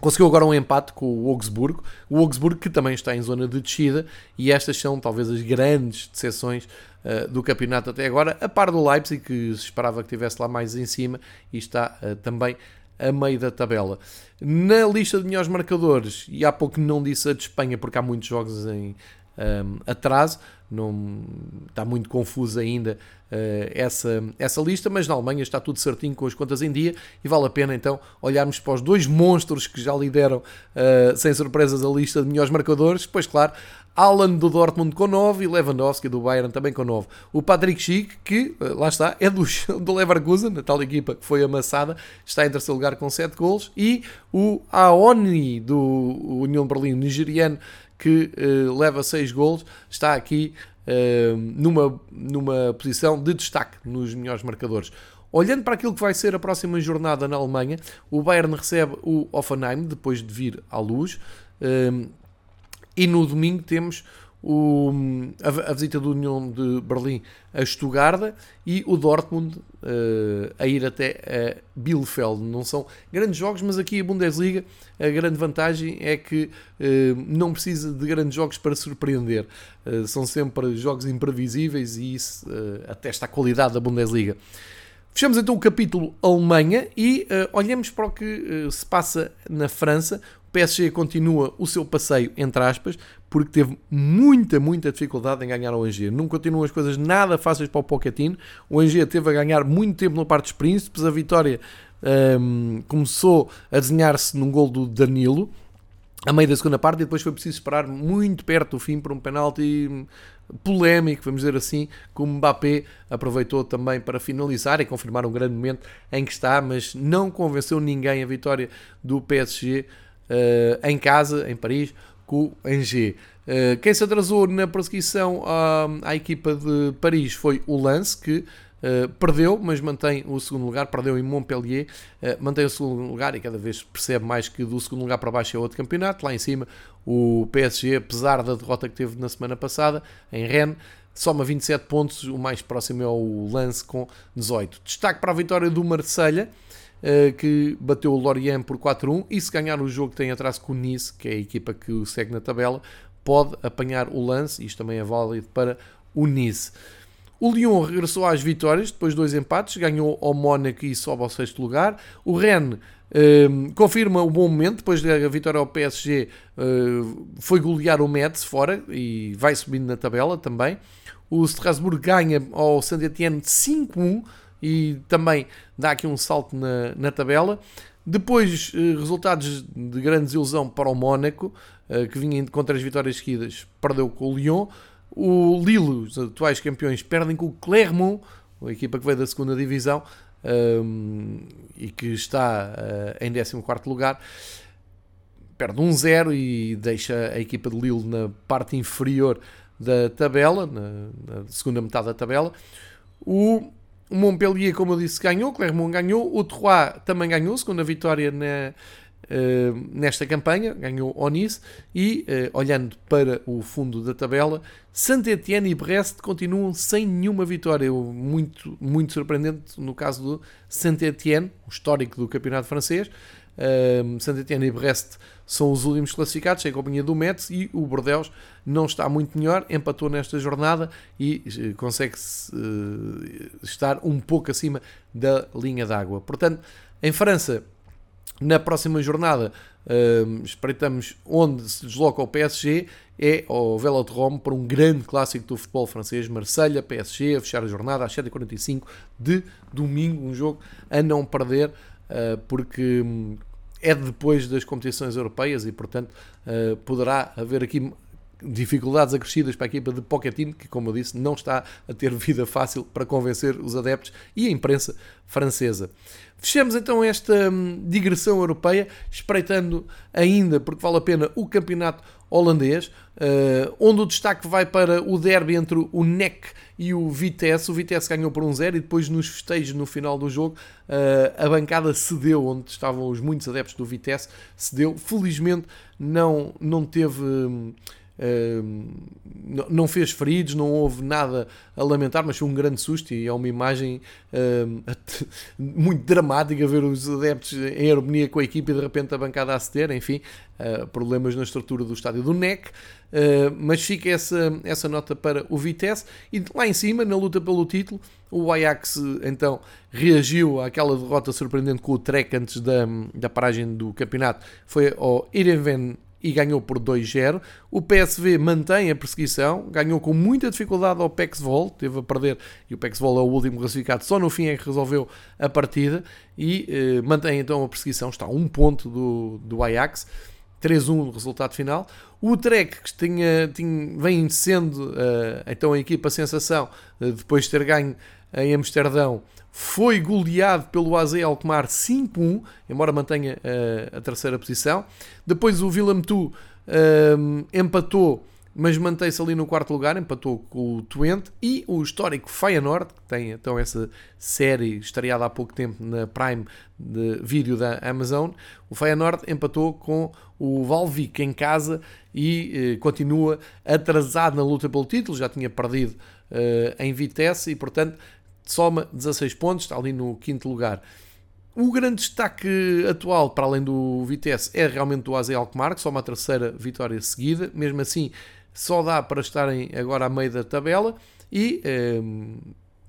Conseguiu agora um empate com o Augsburgo, o Augsburgo que também está em zona de descida, e estas são talvez as grandes decepções uh, do campeonato até agora, a par do Leipzig, que se esperava que estivesse lá mais em cima, e está uh, também a meio da tabela. Na lista de melhores marcadores, e há pouco não disse a de Espanha, porque há muitos jogos em um, atraso, não, está muito confusa ainda uh, essa, essa lista, mas na Alemanha está tudo certinho com as contas em dia e vale a pena então olharmos para os dois monstros que já lideram uh, sem surpresas a lista de melhores marcadores, pois claro, Alan do Dortmund com 9 e Lewandowski do Bayern também com 9. O Patrick Schick, que uh, lá está, é do, do Leverkusen, a tal equipa que foi amassada, está em terceiro lugar com 7 gols, e o Aoni do União Berlim nigeriano que uh, leva 6 gols, está aqui uh, numa, numa posição de destaque nos melhores marcadores. Olhando para aquilo que vai ser a próxima jornada na Alemanha, o Bayern recebe o Offenheim depois de vir à luz. Uh, e no domingo temos o, a, a, visita do União de Berlim a Stuttgart e o Dortmund uh, a ir até a Bielefeld. Não são grandes jogos, mas aqui a Bundesliga a grande vantagem é que uh, não precisa de grandes jogos para surpreender. Uh, são sempre jogos imprevisíveis e isso atesta a qualidade da Bundesliga. Fechamos então o capítulo Alemanha e olhamos para o que se passa na França. O PSG continua o seu passeio, entre aspas, porque teve muita, muita dificuldade em ganhar o Angers. Não continuam as coisas nada fáceis para o Pochettino. O Angers teve a ganhar muito tempo no Parque dos Príncipes. A vitória um, começou a desenhar-se num gol do Danilo, a meio da segunda parte, e depois foi preciso esperar muito perto do fim para um penalti polémico, vamos dizer assim, que o Mbappé aproveitou também para finalizar e confirmar um grande momento em que está, mas não convenceu ninguém a vitória do PSG em casa, em Paris, com o Angers. Uh, quem se atrasou na perseguição à, à, equipa de Paris foi o Lance, que Uh, perdeu, mas mantém o segundo lugar, perdeu em Montpellier, uh, mantém o segundo lugar e cada vez percebe mais que do segundo lugar para baixo é outro campeonato. Lá em cima, o PSG, apesar da derrota que teve na semana passada em Rennes, soma 27 pontos, o mais próximo é o Lance com 18. Destaque para a vitória do Marselha, que bateu o Lorient por 4-1 e se ganhar o jogo que tem atrás com o Nice, que é a equipa que o segue na tabela, pode apanhar o Lance, isto também é válido para o Nice. O Lyon regressou às vitórias, depois de dois empates, ganhou ao Mónaco e sobe ao sexto lugar. O Rennes um, confirma o bom momento, depois da vitória ao PSG, uh, foi golear o Metz fora e vai subindo na tabela também. O Strasbourg ganha ao Saint-Etienne 5-1 e também dá aqui um salto na, na tabela. Depois, uh, resultados de grande desilusão para o Mónaco, uh, que vinha com três vitórias seguidas, perdeu com o Lyon. O Lille, os atuais campeões, perdem com o Clermont, a equipa que veio da segunda divisão um, e que está uh, em 14 lugar. Perde 1-0 e deixa a equipa de Lille na parte inferior da tabela, na, na segunda metade da tabela. O Montpellier, como eu disse, ganhou, Clermont ganhou, o Troyes também ganhou, segunda vitória na, Uh, nesta campanha, ganhou o Nice e, uh, olhando para o fundo da tabela, Saint-Etienne e Brest continuam sem nenhuma vitória. Muito, muito surpreendente no caso do Saint-Etienne, o histórico do campeonato francês. Uh, Saint-Etienne e Brest são os últimos classificados, sem companhia do Metz, e o Bordeaux não está muito melhor, empatou nesta jornada e consegue estar um pouco acima da linha d'água. Portanto, em França, na próxima jornada, uh, espreitamos onde se desloca o PSG, é ao Velodrome para um grande clássico do futebol francês, Marselha, PSG, a fechar a jornada às 7h45 de domingo, um jogo a não perder, uh, porque hum, é depois das competições europeias e, portanto, uh, poderá haver aqui dificuldades acrescidas para a equipa de Pochettino, que, como eu disse, não está a ter vida fácil para convencer os adeptos e a imprensa francesa. Fechamos então esta hum, digressão europeia, espreitando ainda, porque vale a pena, o campeonato holandês, uh, onde o destaque vai para o derby entre o NEC e o Vitesse. O Vitesse ganhou por 1-0 e depois nos festejos no final do jogo uh, a bancada cedeu, onde estavam os muitos adeptos do Vitesse, cedeu. Felizmente não, não teve... Não fez feridos, não houve nada a lamentar, mas foi um grande susto e é uma imagem muito dramática ver os adeptos em harmonia com a equipe e de repente a bancada a ceder, enfim, uh, problemas na estrutura do estádio do NEC, uh, mas fica essa, essa nota para o Vitesse. E lá em cima, na luta pelo título, o Ajax então reagiu àquela derrota surpreendente com o Trek antes da, da paragem do campeonato, foi ao Irenven e ganhou por 2-0. O PSV mantém a perseguição, ganhou com muita dificuldade ao Pexvol, teve a perder e o Pexvol é o último classificado, só no fim é que resolveu a partida e eh, mantém então a perseguição, está a um ponto do, do Ajax. 3-1 no resultado final. O Trek, que tinha, tinha, vem sendo uh, então a equipa sensação, uh, depois de ter ganho em Amsterdão, foi goleado pelo AZ Alkmaar 5-1, embora mantenha uh, a terceira posição. Depois o Willem Tu uh, empatou, mas mantém-se ali no quarto lugar, empatou com o Twente. E o histórico Feyenoord, que tem então essa série estreada há pouco tempo na Prime de vídeo da Amazon, o Feyenoord empatou com o Valvik em casa e uh, continua atrasado na luta pelo título, já tinha perdido em Vitesse e, portanto, soma 16 pontos, está ali no quinto lugar. O grande destaque atual, para além do Vitesse, é realmente o AZ Alkmaar, que soma a terceira vitória seguida. Mesmo assim, só dá para estarem agora a meio da tabela. E, ehm,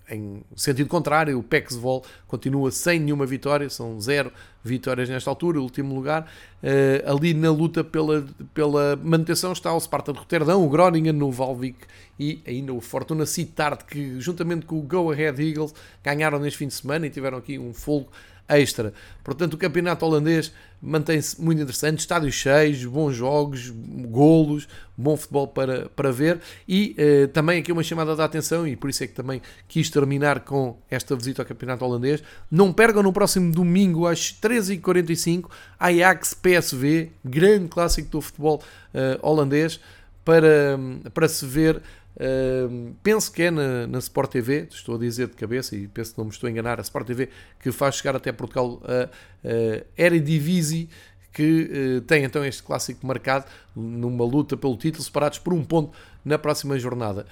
em sentido contrário, o Pexvol continua sem nenhuma vitória, são zero vitórias nesta altura, último lugar. Uh, ali na luta pela, pela manutenção está o Sparta de Roterdão, o Groningen, o Valvik e ainda o Fortuna Sittard, que juntamente com o Go Ahead Eagles ganharam neste fim de semana e tiveram aqui um folgo extra. Portanto, o campeonato holandês mantém-se muito interessante, estádios cheios, bons jogos, golos, bom futebol para, para ver e eh, também aqui uma chamada de atenção e por isso é que também quis terminar com esta visita ao campeonato holandês. Não percam no próximo domingo às 13h45 Ajax-PSV, grande clássico do futebol eh, holandês para, para se ver Penso que é na, na Sport TV, estou a dizer de cabeça e penso que não me estou a enganar, a Sport TV que faz chegar até Portugal a, a Eredivisie que uh, tem então este clássico marcado numa luta pelo título, separados por um ponto na próxima jornada.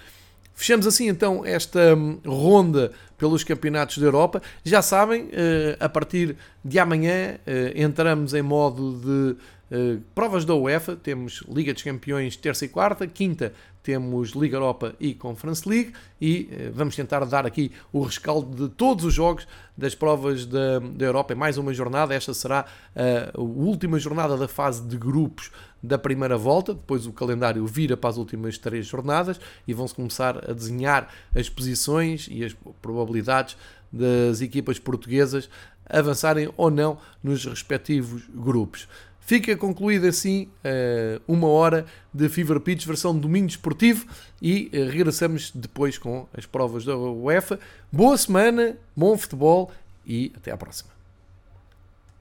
Fechamos assim então esta hum, ronda pelos campeonatos da Europa. Já sabem, eh, a partir de amanhã eh, entramos em modo de eh, provas da UEFA. Temos Liga dos Campeões terça e quarta, quinta temos Liga Europa e Conference League e vamos tentar dar aqui o rescaldo de todos os jogos das provas da, da Europa. É mais uma jornada, esta será a última jornada da fase de grupos da primeira volta, depois o calendário vira para as últimas três jornadas e vão-se começar a desenhar as posições e as probabilidades das equipas portuguesas avançarem ou não nos respectivos grupos. Fica concluída assim eh, uma hora de Fever Pitch versão domingo esportivo e eh, regressamos depois com as provas da UEFA. Boa semana, bom futebol e até à próxima.